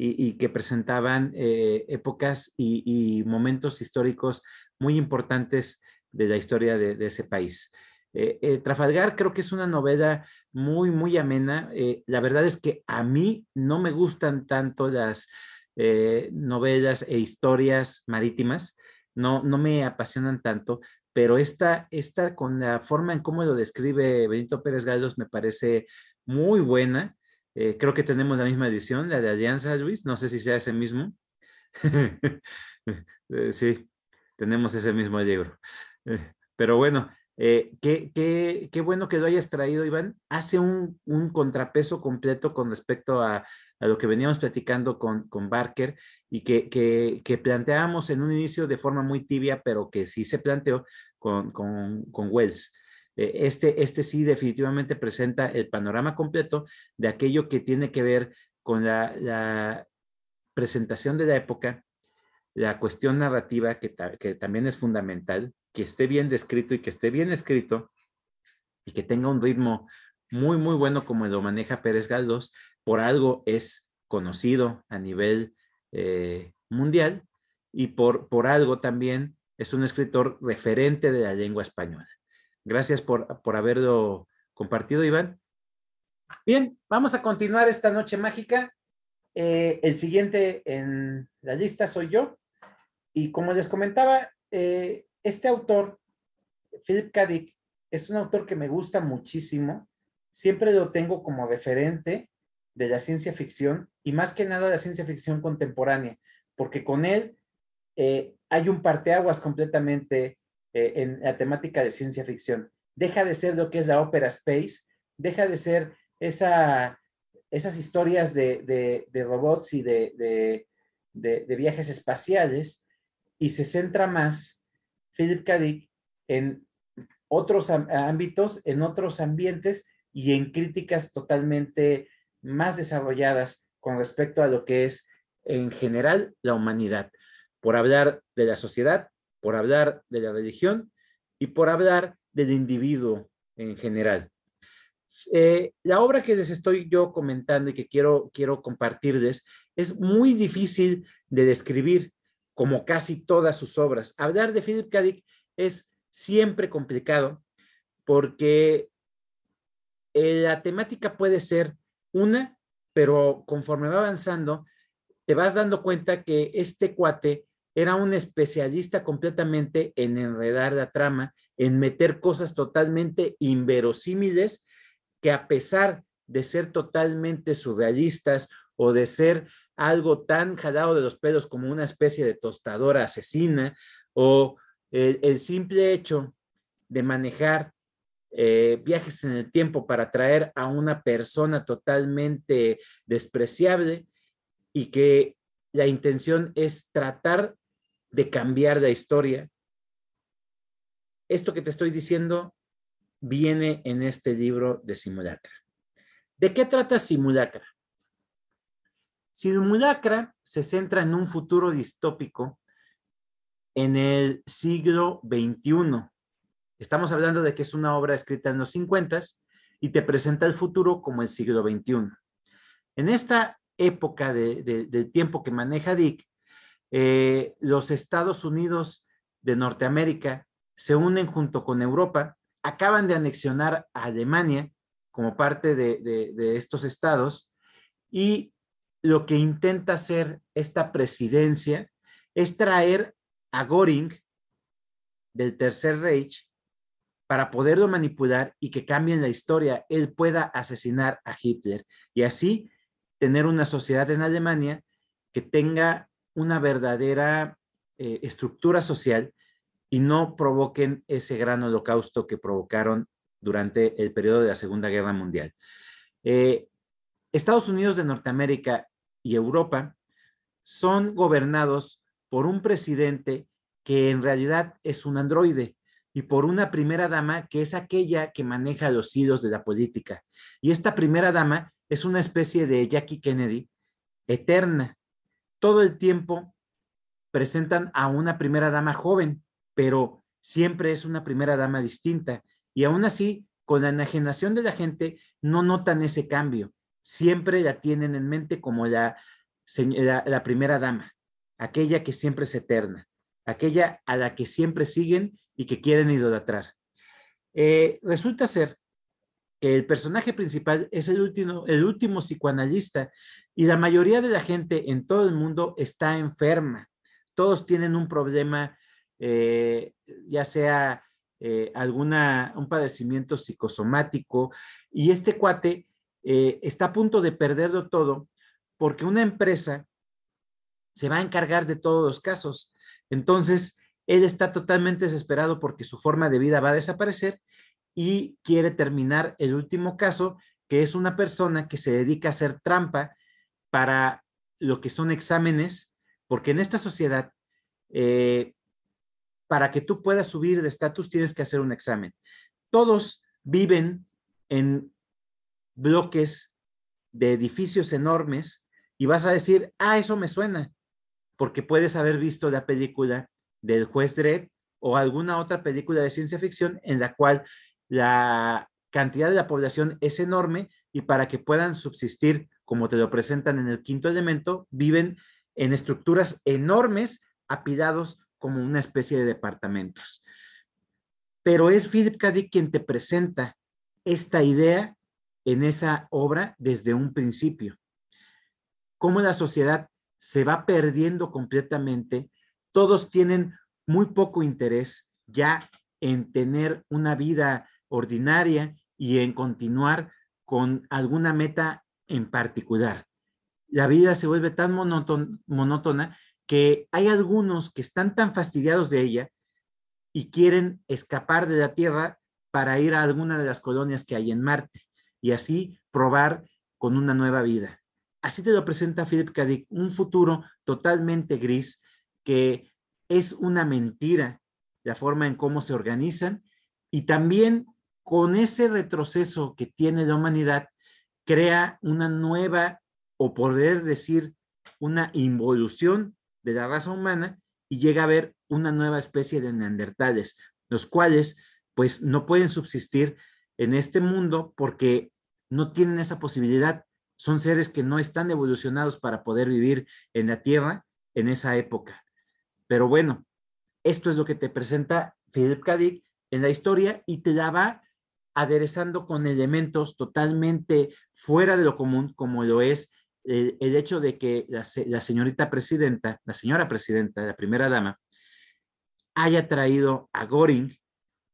y, que presentaban eh, épocas y, momentos históricos muy importantes de la historia de, ese país. Eh, Trafalgar creo que es una novela muy, muy amena. la verdad es que a mí no me gustan tanto las novelas e historias marítimas, no, no me apasionan tanto, pero esta, esta con la forma en cómo lo describe Benito Pérez Galdos me parece muy buena. Eh, creo que tenemos la misma edición, la de Alianza, Luis, no sé si sea ese mismo. Eh, sí, tenemos ese mismo libro. Eh, pero bueno, qué, bueno que lo hayas traído, Iván. Hace un, contrapeso completo con respecto a, lo que veníamos platicando con, Barker y que, que, que planteábamos en un inicio de forma muy tibia, pero que sí se planteó con, Wells. Eh, este, este sí definitivamente presenta el panorama completo de aquello que tiene que ver con la, presentación de la época, la cuestión narrativa que, también es fundamental, que esté bien descrito y que esté bien escrito y que tenga un ritmo muy, muy bueno como lo maneja Pérez Galdós, por algo es conocido a nivel eh, mundial y por, por algo también es un escritor referente de la lengua española. Gracias por, por haberlo compartido, Iván. Bien, vamos a continuar esta noche mágica. Eh, el siguiente en la lista soy yo. Y como les comentaba, eh, este autor, Philip K. Dick, es un autor que me gusta muchísimo. Siempre lo tengo como referente de la ciencia ficción y más que nada la ciencia ficción contemporánea, porque con él eh, hay un parteaguas completamente eh, en la temática de ciencia ficción. Deja de ser lo que es la ópera space, deja de ser esa, esas historias de, robots y de, viajes espaciales y se centra más Philip K. Dick en otros ámbitos, en otros ambientes y en críticas totalmente más desarrolladas con respecto a lo que es en general la humanidad por hablar de la sociedad, por hablar de la religión y por hablar del individuo en general. Eh, la obra que les estoy yo comentando y que quiero, quiero compartirles es muy difícil de describir como casi todas sus obras. Hablar de Philip K. Dick es siempre complicado porque eh, la temática puede ser una, pero conforme va avanzando, te vas dando cuenta que este cuate era un especialista completamente en enredar la trama, en meter cosas totalmente inverosímiles que a pesar de ser totalmente surrealistas o de ser algo tan jalado de los pelos como una especie de tostadora asesina o el, simple hecho de manejar eh, viajes en el tiempo para traer a una persona totalmente despreciable y que la intención es tratar de cambiar la historia. Esto que te estoy diciendo viene en este libro de Simulacra. ¿De qué trata Simulacra? Simulacra se centra en un futuro distópico en el siglo XXI. Estamos hablando de que es una obra escrita en los 50 y te presenta el futuro como el siglo XXI. En esta época de, del tiempo que maneja Dick, eh, los Estados Unidos de Norteamérica se unen junto con Europa, acaban de anexionar a Alemania como parte de, estos estados y lo que intenta hacer esta presidencia es traer a Göring del Tercer Reich para poderlo manipular y que cambien la historia, él pueda asesinar a Hitler y así tener una sociedad en Alemania que tenga una verdadera eh, estructura social y no provoquen ese gran holocausto que provocaron durante el periodo de la Segunda Guerra Mundial. Eh, Estados Unidos de Norteamérica y Europa son gobernados por un presidente que en realidad es un androide y por una primera dama que es aquella que maneja los hilos de la política. Y esta primera dama es una especie de Jackie Kennedy eterna. Todo el tiempo presentan a una primera dama joven, pero siempre es una primera dama distinta. Y aún así, con la enajenación de la gente, no notan ese cambio. Siempre la tienen en mente como la, primera dama, aquella que siempre es eterna, aquella a la que siempre siguen y que quieren idolatrar. Eh, resulta ser que el personaje principal es el último, el último psicoanalista y la mayoría de la gente en todo el mundo está enferma. Todos tienen un problema, eh, ya sea eh, alguna, un padecimiento psicosomático, y este cuate eh, está a punto de perderlo todo porque una empresa se va a encargar de todos los casos. Entonces, él está totalmente desesperado porque su forma de vida va a desaparecer y quiere terminar el último caso, que es una persona que se dedica a hacer trampa para lo que son exámenes, porque en esta sociedad eh, para que tú puedas subir de estatus tienes que hacer un examen. Todos viven en bloques de edificios enormes y vas a decir, ah, eso me suena, porque puedes haber visto la película del juez Dredd o alguna otra película de ciencia ficción en la cual la cantidad de la población es enorme y para que puedan subsistir, como te lo presentan en el quinto elemento, viven en estructuras enormes, apidados como una especie de departamentos. Pero es Philip K. Quien te presenta esta idea en esa obra desde un principio. Cómo la sociedad se va perdiendo completamente, todos tienen muy poco interés ya en tener una vida ordinaria y en continuar con alguna meta en particular. La vida se vuelve tan monótona que hay algunos que están tan fastidiados de ella y quieren escapar de la Tierra para ir a alguna de las colonias que hay en Marte y así probar con una nueva vida. Así te lo presenta Philip K. Un futuro totalmente gris que es una mentira la forma en cómo se organizan y también con ese retroceso que tiene la humanidad crea una nueva o poder decir una involución de la raza humana y llega a haber una nueva especie de neandertales, los cuales pues no pueden subsistir en este mundo porque no tienen esa posibilidad. Son seres que no están evolucionados para poder vivir en la Tierra en esa época. Pero bueno, esto es lo que te presenta Philip K. en la historia y te la va aderezando con elementos totalmente fuera de lo común, como lo es el, hecho de que la, señorita presidenta, la señora presidenta, la primera dama, haya traído a Goring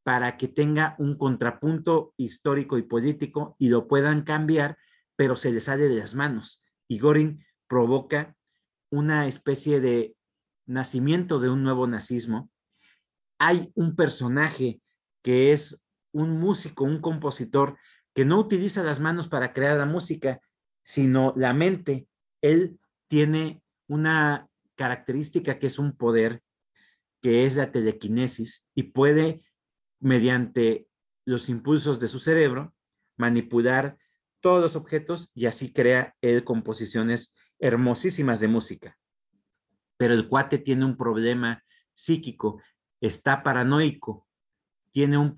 para que tenga un contrapunto histórico y político y lo puedan cambiar, pero se le sale de las manos. Y Goring provoca una especie de nacimiento de un nuevo nazismo. Hay un personaje que es un músico, un compositor, que no utiliza las manos para crear la música, sino la mente. Él tiene una característica que es un poder, que es la telequinesis, y puede, mediante los impulsos de su cerebro, manipular todos los objetos y así crea él composiciones hermosísimas de música. Pero el cuate tiene un problema psíquico, está paranoico, tiene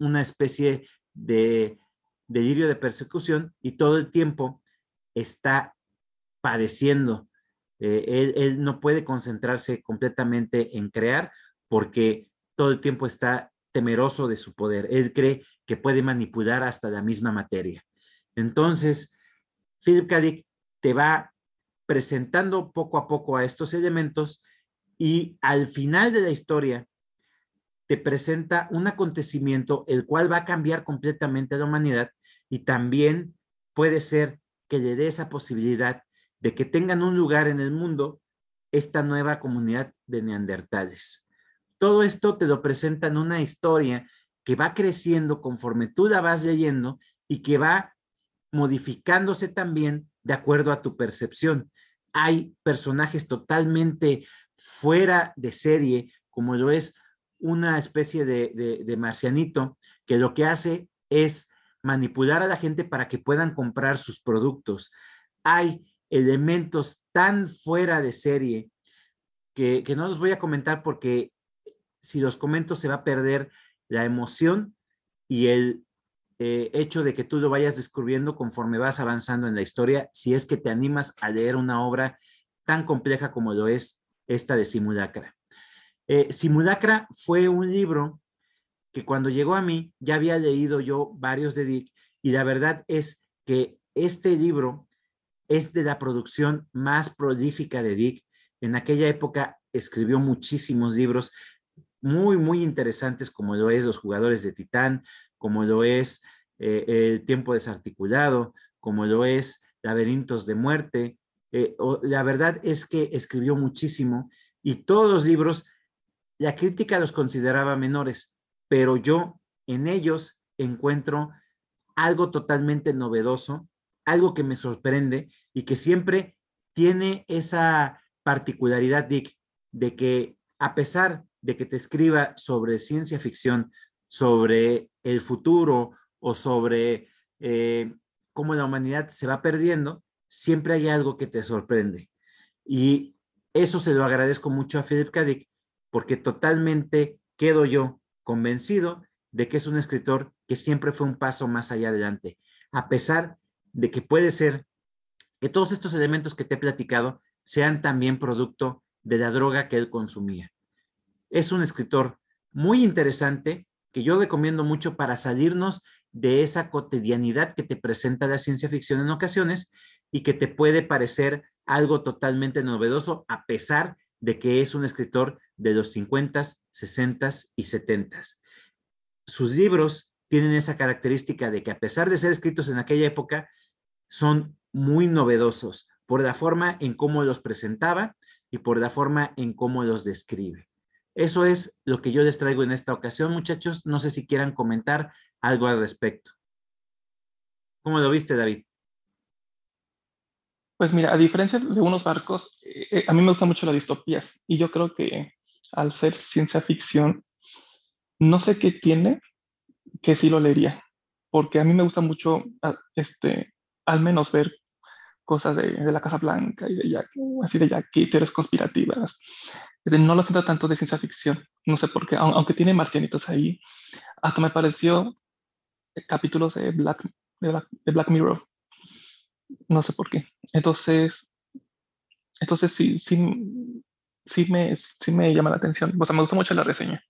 una especie de delirio de persecución y todo el tiempo está padeciendo. Eh, él, no puede concentrarse completamente en crear porque todo el tiempo está temeroso de su poder. Él cree que puede manipular hasta la misma materia. Entonces, Philip K. te va presentando poco a poco a estos elementos y al final de la historia te presenta un acontecimiento el cual va a cambiar completamente a la humanidad y también puede ser que le dé esa posibilidad de que tengan un lugar en el mundo esta nueva comunidad de neandertales. Todo esto te lo presenta en una historia que va creciendo conforme tú la vas leyendo y que va modificándose también de acuerdo a tu percepción. Hay personajes totalmente fuera de serie, como lo es una especie de, de, marcianito, que lo que hace es manipular a la gente para que puedan comprar sus productos. Hay elementos tan fuera de serie que, que, no los voy a comentar porque si los comento se va a perder la emoción y el eh, hecho de que tú lo vayas descubriendo conforme vas avanzando en la historia, si es que te animas a leer una obra tan compleja como lo es esta de Simulacra. Eh, Simulacra fue un libro que cuando llegó a mí ya había leído yo varios de Dick y la verdad es que este libro es de la producción más prolífica de Dick. En aquella época escribió muchísimos libros muy, muy interesantes como lo es Los jugadores de Titán, como lo es eh, El tiempo desarticulado, como lo es Laberintos de muerte. Eh, la verdad es que escribió muchísimo y todos los libros, la crítica los consideraba menores, pero yo en ellos encuentro algo totalmente novedoso, algo que me sorprende y que siempre tiene esa particularidad, Dick, de que a pesar de que te escriba sobre ciencia ficción, sobre el futuro o sobre eh, cómo la humanidad se va perdiendo, siempre hay algo que te sorprende. Y eso se lo agradezco mucho a Philip K. porque totalmente quedo yo convencido de que es un escritor que siempre fue un paso más allá adelante, a pesar de que puede ser que todos estos elementos que te he platicado sean también producto de la droga que él consumía. Es un escritor muy interesante que yo recomiendo mucho para salirnos de esa cotidianidad que te presenta la ciencia ficción en ocasiones y que te puede parecer algo totalmente novedoso a pesar de que es un escritor de los 50, 60 y 70. Sus libros tienen esa característica de que a pesar de ser escritos en aquella época, son muy novedosos por la forma en cómo los presentaba y por la forma en cómo los describe. Eso es lo que yo les traigo en esta ocasión, muchachos. No sé si quieran comentar algo al respecto. ¿Cómo lo viste, David? Pues mira, a diferencia de unos barcos, eh, a mí me gustan mucho las distopías y yo creo que al ser ciencia ficción, no sé qué tiene que sí lo leería, porque a mí me gusta mucho, ah, este, al menos ver cosas de, la Casa Blanca y de Jack, así de Jack teorías conspirativas. No lo siento tanto de ciencia ficción, no sé por qué, aunque tiene marcianitos ahí, hasta me pareció capítulos de Black, de Black, Mirror, no sé por qué. Entonces, entonces sí, sí, sí me, sí me llama la atención. O sea, me gustó mucho la reseña.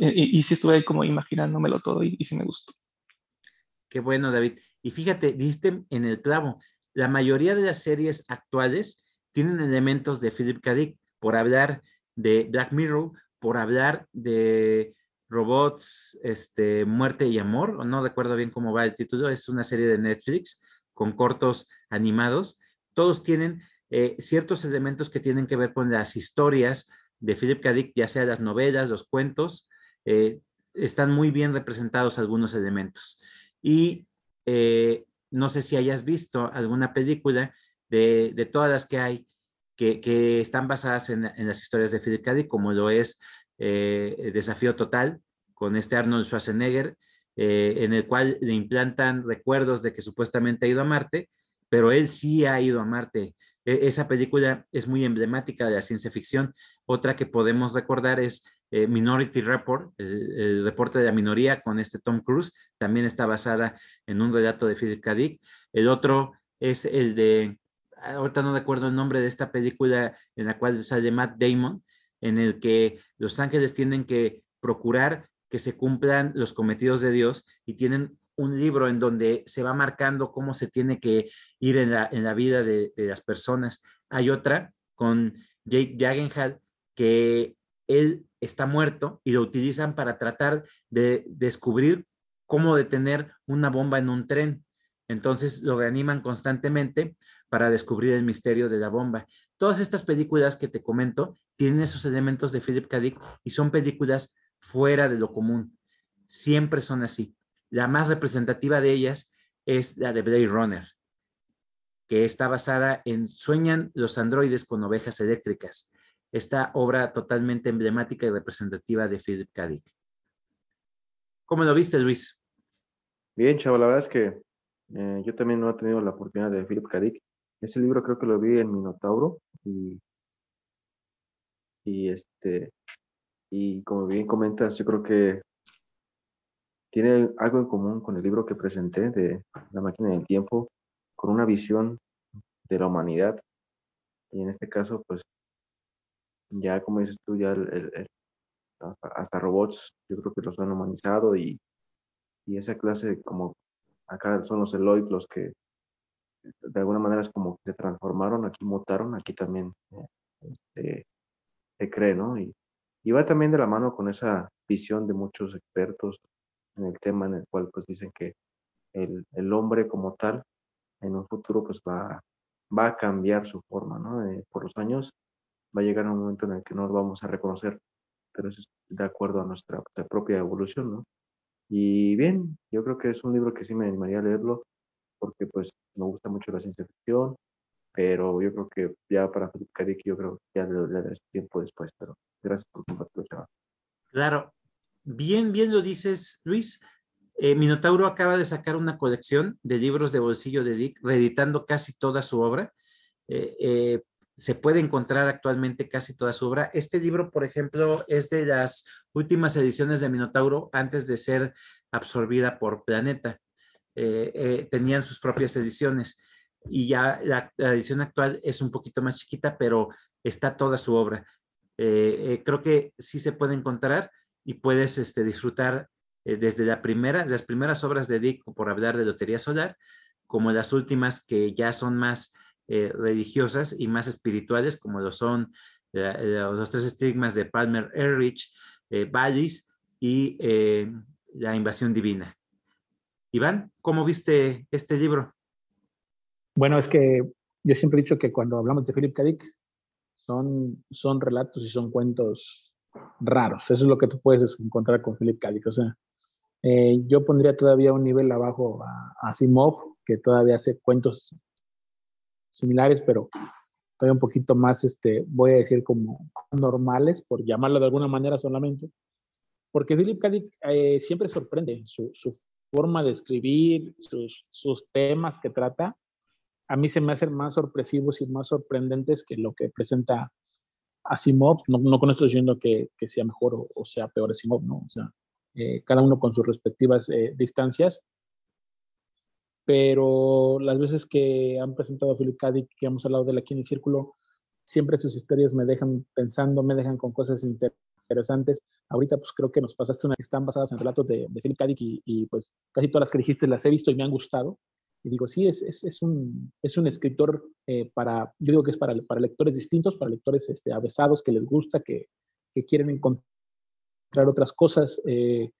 Y, y, sí estuve como imaginándomelo todo y, y, sí me gustó. Qué bueno, David. Y fíjate, diste en el clavo. La mayoría de las series actuales tienen elementos de Philip K. Dick, por hablar de Black Mirror, por hablar de robots, este, muerte y amor, no recuerdo bien cómo va el título, es una serie de Netflix con cortos animados. Todos tienen eh, ciertos elementos que tienen que ver con las historias de Philip K. Dick, ya sea las novelas, los cuentos, eh, están muy bien representados algunos elementos. Y eh, no sé si hayas visto alguna película de, todas las que hay que, están basadas en, las historias de Philip K. Dick, como lo es Desafío Total, con este Arnold Schwarzenegger, en el cual le implantan recuerdos de que supuestamente ha ido a Marte, pero él sí ha ido a Marte. E, esa película es muy emblemática de la ciencia ficción. Otra que podemos recordar es eh, Minority Report, el, reporte de la minoría con este Tom Cruise, también está basada en un relato de Philip K. Dick. El otro es el de, ahorita no recuerdo el nombre de esta película en la cual sale Matt Damon, en el que los ángeles tienen que procurar que se cumplan los cometidos de Dios y tienen un libro en donde se va marcando cómo se tiene que ir en la, en la vida de, de, las personas. Hay otra con Jake Jagenhall que él está muerto y lo utilizan para tratar de descubrir cómo detener una bomba en un tren. Entonces lo reaniman constantemente para descubrir el misterio de la bomba. Todas estas películas que te comento tienen esos elementos de Philip K. Dick y son películas fuera de lo común. Siempre son así. La más representativa de ellas es la de Blade Runner, que está basada en Sueñan los androides con ovejas eléctricas. Esta obra totalmente emblemática y representativa de Philip K. Dick. ¿Cómo lo viste, Luis? Bien, chavo, la verdad es que eh, yo también no he tenido la oportunidad de Philip K. Dick. Ese libro creo que lo vi en Minotauro y, y este y como bien comentas, yo creo que tiene algo en común con el libro que presenté de La máquina del tiempo, con una visión de la humanidad. Y en este caso, pues, ya como dices tú, ya hasta, robots, yo creo que los han humanizado y, y esa clase, como acá son los Eloy los que de alguna manera es como que se transformaron, aquí mutaron, aquí también eh, este, se cree, ¿no? Y, y va también de la mano con esa visión de muchos expertos en el tema en el cual pues dicen que el, el hombre como tal en un futuro pues va, va a cambiar su forma, ¿no? Eh, por los años va a llegar un momento en el que no lo vamos a reconocer, pero eso es de acuerdo a nuestra, nuestra propia evolución, ¿no? Y bien, yo creo que es un libro que sí me animaría a leerlo porque pues me gusta mucho la ciencia ficción, pero yo creo que ya para K. yo creo que ya le, daré tiempo después, pero gracias por compartirlo, chaval. Claro, bien, bien lo dices, Luis. Eh, Minotauro acaba de sacar una colección de libros de bolsillo de Dick, reeditando casi toda su obra. Eh, eh, se puede encontrar actualmente casi toda su obra. Este libro, por ejemplo, es de las últimas ediciones de Minotauro antes de ser absorbida por Planeta. tenían sus propias ediciones y ya la, edición actual es un poquito más chiquita, pero está toda su obra. Creo que sí se puede encontrar y puedes este, disfrutar eh, desde la primera, las primeras obras de Dick, por hablar de Lotería Solar, como las últimas que ya son más religiosas y más espirituales, como lo son los tres estigmas de Palmer Ehrlich, Ballis y La Invasión Divina. Iván, ¿cómo viste este libro? Bueno, es que yo siempre he dicho que cuando hablamos de Philip K. Dick, son, son relatos y son cuentos raros. Eso es lo que tú puedes encontrar con Philip K. Dick. O sea, eh, yo pondría todavía un nivel abajo a, a que todavía hace cuentos similares, pero todavía un poquito más, este, voy a decir, como normales, por llamarlo de alguna manera solamente. Porque Philip K. Dick eh, siempre sorprende su, forma de escribir, sus temas que trata a mí se me hacen más sorpresivos y más sorprendentes que lo que presenta Asimov. No, no con esto diciendo que, que sea mejor o, sea peor Asimov, ¿no? O sea, eh, cada uno con sus respectivas eh, distancias. Pero las veces que han presentado a Philip K. Dick, que hemos hablado de él aquí en el círculo, siempre sus historias me dejan pensando, me dejan con cosas interesantes. Ahorita pues creo que nos pasaste una que están basadas en relatos de, de Philip K. Dick y, y, pues casi todas las que dijiste las he visto y me han gustado. Y digo, sí, es, es, es un, es un escritor eh, para, yo digo que es para, para lectores distintos, para lectores este, avesados que les gusta, que, que quieren encontrar otras cosas eh,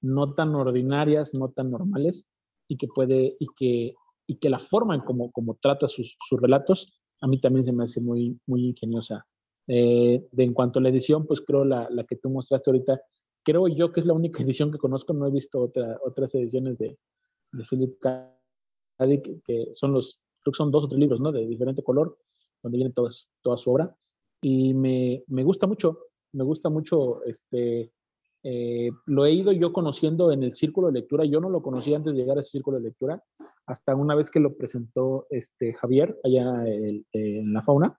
no tan ordinarias, no tan normales, y que puede, y que, y que la forma en como, como trata sus, relatos, a mí también se me hace muy, muy ingeniosa. Eh, de en cuanto a la edición, pues creo la, la que tú mostraste ahorita, creo yo que es la única edición que conozco, no he visto otra, otras ediciones de, de Philip K que son los, creo que son dos o tres libros, ¿no? De diferente color, donde viene toda, toda su obra. Y me, me gusta mucho, me gusta mucho, este, eh, lo he ido yo conociendo en el círculo de lectura. Yo no lo conocía antes de llegar a ese círculo de lectura, hasta una vez que lo presentó este Javier allá en, la fauna.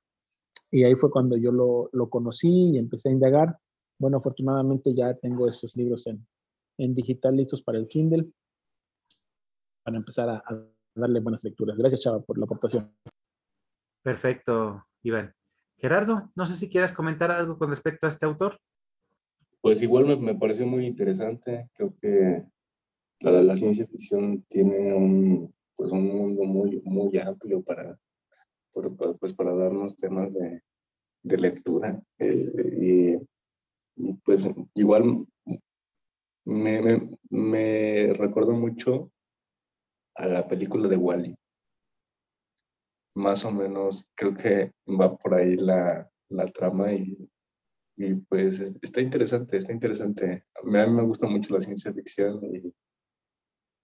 Y ahí fue cuando yo lo, lo, conocí y empecé a indagar. Bueno, afortunadamente ya tengo esos libros en, en digital listos para el Kindle, para empezar a, a darle buenas lecturas. Gracias, Chava, por la aportación. Perfecto, Iván. Gerardo, no sé si quieras comentar algo con respecto a este autor. Pues igual me, me pareció muy interesante. Creo que, la, ciencia ficción tiene un, pues un mundo muy, muy amplio para, pues para darnos temas de, de lectura. y, pues igual me, me, me recuerdo mucho a la película de Wally. Más o menos creo que va por ahí la, la trama y, y, pues está interesante, está interesante. A mí, me gusta mucho la ciencia ficción y,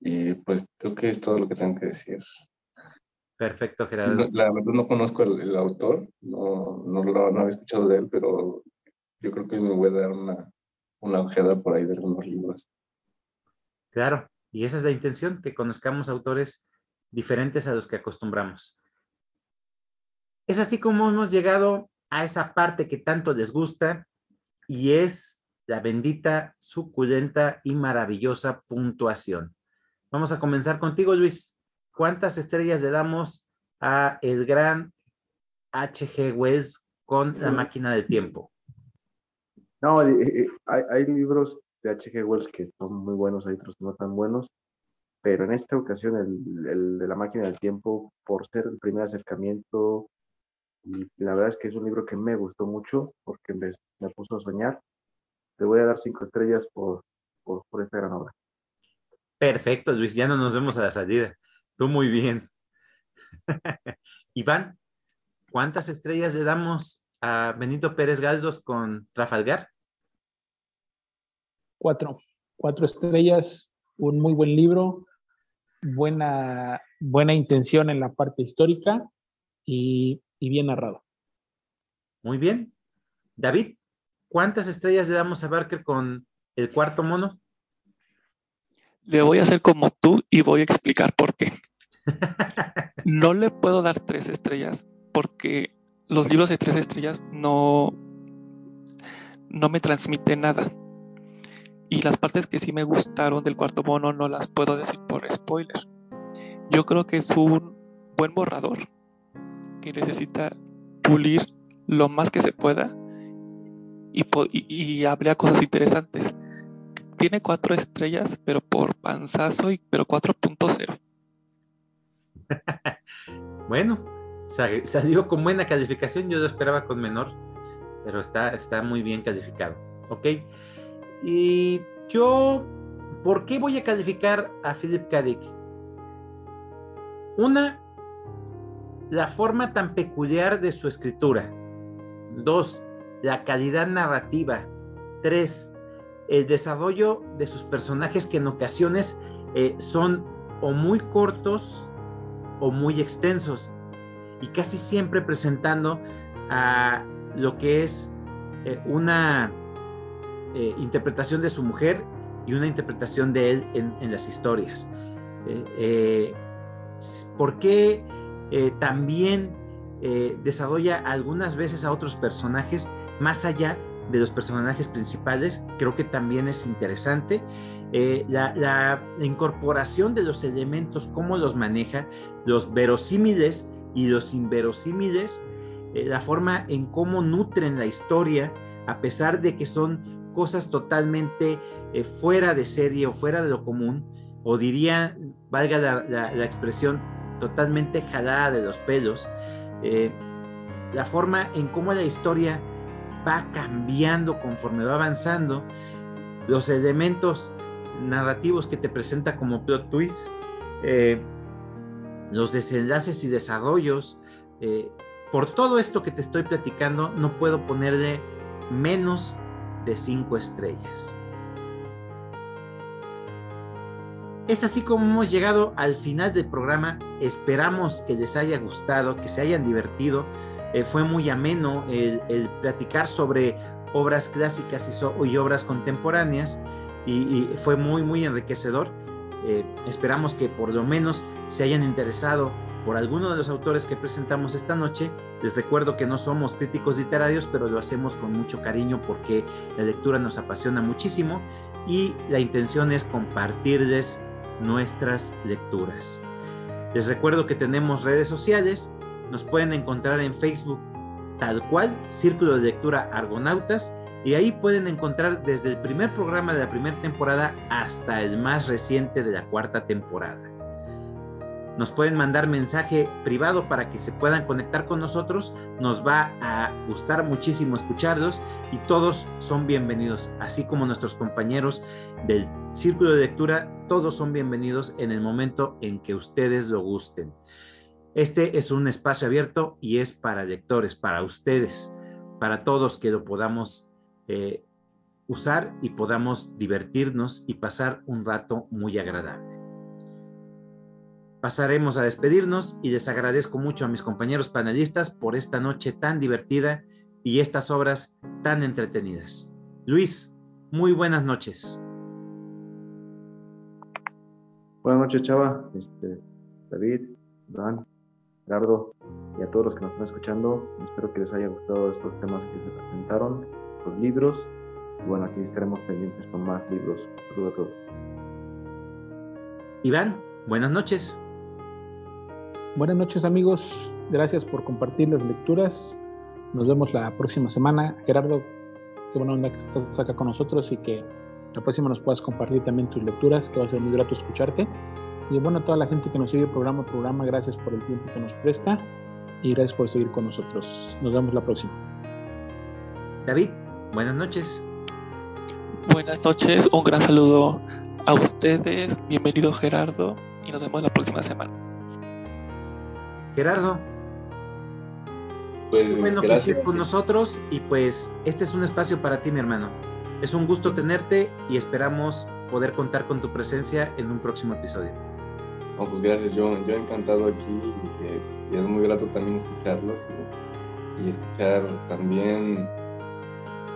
y, pues creo que es todo lo que tengo que decir. Perfecto, Gerardo. la verdad no conozco el, autor, no, no, lo, no había escuchado de él, pero yo creo que me voy a dar una, una ojeada por ahí de algunos libros. Claro, y esa es la intención, que conozcamos autores diferentes a los que acostumbramos. Es así como hemos llegado a esa parte que tanto les gusta y es la bendita, suculenta y maravillosa puntuación. Vamos a comenzar contigo, Luis. ¿Cuántas estrellas le damos a el gran H.G. Wells con la máquina del tiempo? No, eh, eh, hay, hay libros de H.G. Wells que son muy buenos, hay otros no tan buenos, pero en esta ocasión el, de la máquina del tiempo, por ser el primer acercamiento, y la verdad es que es un libro que me gustó mucho porque me, me puso a soñar. Te voy a dar cinco estrellas por, por, por esta gran obra. Perfecto, Luis, ya no nos vemos a la salida. Tú muy bien. Iván, ¿cuántas estrellas le damos a Benito Pérez Galdos con Trafalgar? Cuatro. Cuatro estrellas, un muy buen libro, buena, buena intención en la parte histórica y, y bien narrado. Muy bien. David, ¿cuántas estrellas le damos a Barker con el cuarto mono? Le voy a hacer como tú y voy a explicar por qué. No le puedo dar tres estrellas porque los libros de tres estrellas no, no me transmiten nada. Y las partes que sí me gustaron del cuarto mono no las puedo decir por spoiler. Yo creo que es un buen borrador que necesita pulir lo más que se pueda y, y, habría cosas interesantes. Tiene cuatro estrellas, pero por panzazo, y, pero 4.0. bueno, salió con buena calificación, yo lo esperaba con menor, pero está, está muy bien calificado. ¿Ok? Y yo, ¿por qué voy a calificar a Philip K. Una, la forma tan peculiar de su escritura. Dos, la calidad narrativa. Tres, el desarrollo de sus personajes que en ocasiones eh, son o muy cortos o muy extensos y casi siempre presentando a lo que es eh, una eh, interpretación de su mujer y una interpretación de él en, las historias. Eh, eh, ¿Por qué también desarrolla algunas veces a otros personajes más allá de los personajes principales? Creo que también es interesante. La, incorporación de los elementos, cómo los maneja, los verosímiles y los inverosímiles, la forma en cómo nutren la historia, a pesar de que son cosas totalmente eh, fuera de serie o fuera de lo común, o diría, valga la, expresión, totalmente jalada de los pelos, eh, la forma en cómo la historia va cambiando conforme va avanzando, los elementos narrativos que te presenta como plot twist, eh, los desenlaces y desarrollos, por todo esto que te estoy platicando, no puedo ponerle menos de cinco estrellas. Es así como hemos llegado al final del programa. Esperamos que les haya gustado, que se hayan divertido. Eh, fue muy ameno el, platicar sobre obras clásicas y, obras contemporáneas y, fue muy, muy enriquecedor. Eh, esperamos que por lo menos se hayan interesado por alguno de los autores que presentamos esta noche. Les recuerdo que no somos críticos literarios, pero lo hacemos con mucho cariño porque la lectura nos apasiona muchísimo y la intención es compartirles nuestras lecturas. Les recuerdo que tenemos redes sociales, nos pueden encontrar en Facebook tal cual, Círculo de Lectura Argonautas, Y ahí pueden encontrar desde el primer programa de la primera temporada hasta el más reciente de la cuarta temporada. Nos pueden mandar mensaje privado para que se puedan conectar con nosotros. Nos va a gustar muchísimo escucharlos y todos son bienvenidos, así como nuestros compañeros del círculo de lectura, todos son bienvenidos en el momento en que ustedes lo gusten. Este es un espacio abierto y es para lectores, para ustedes, para todos que lo podamos eh, usar y podamos divertirnos y pasar un rato muy agradable. Pasaremos a despedirnos y les agradezco mucho a mis compañeros panelistas por esta noche tan divertida y estas obras tan entretenidas. Luis, muy buenas noches. Buenas noches, Chava, este, David, Dan, Gerardo y a todos los que nos están escuchando. Espero que les haya gustado estos temas que se presentaron, los libros. Y bueno, aquí estaremos pendientes con más libros. Saludos a todos. Iván, buenas noches. Buenas noches amigos, gracias por compartir las lecturas. Nos vemos la próxima semana. Gerardo, qué buena onda que estás acá con nosotros y que la próxima nos puedas compartir también tus lecturas, que va a ser muy grato escucharte. Y bueno, a toda la gente que nos sigue programa a programa, gracias por el tiempo que nos presta y gracias por seguir con nosotros. Nos vemos la próxima. David, buenas noches. Buenas noches, un gran saludo a ustedes, bienvenido Gerardo y nos vemos la próxima semana. Gerardo. Pues bueno gracias. que estés con nosotros y pues este es un espacio para ti, mi hermano. Es un gusto tenerte y esperamos poder contar con tu presencia en un próximo episodio. No, pues gracias, yo, yo encantado aquí y, eh, y es muy grato también escucharlos y, y escuchar también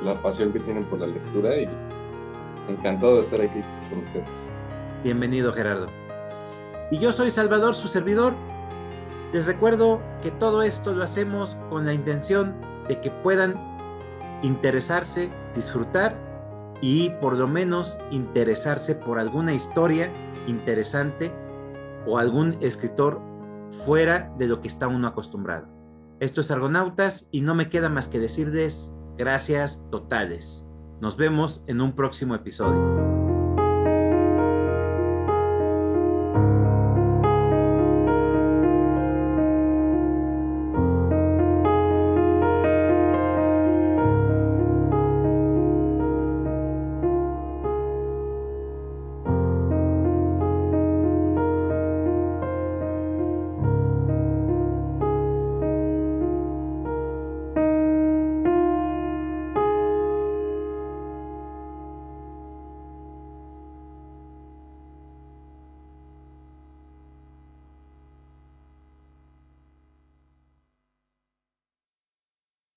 la pasión que tienen por la lectura y encantado de estar aquí con ustedes. Bienvenido, Gerardo. Y yo soy Salvador, su servidor. Les recuerdo que todo esto lo hacemos con la intención de que puedan interesarse, disfrutar y por lo menos interesarse por alguna historia interesante o algún escritor fuera de lo que está uno acostumbrado. Esto es Argonautas y no me queda más que decirles gracias totales. Nos vemos en un próximo episodio.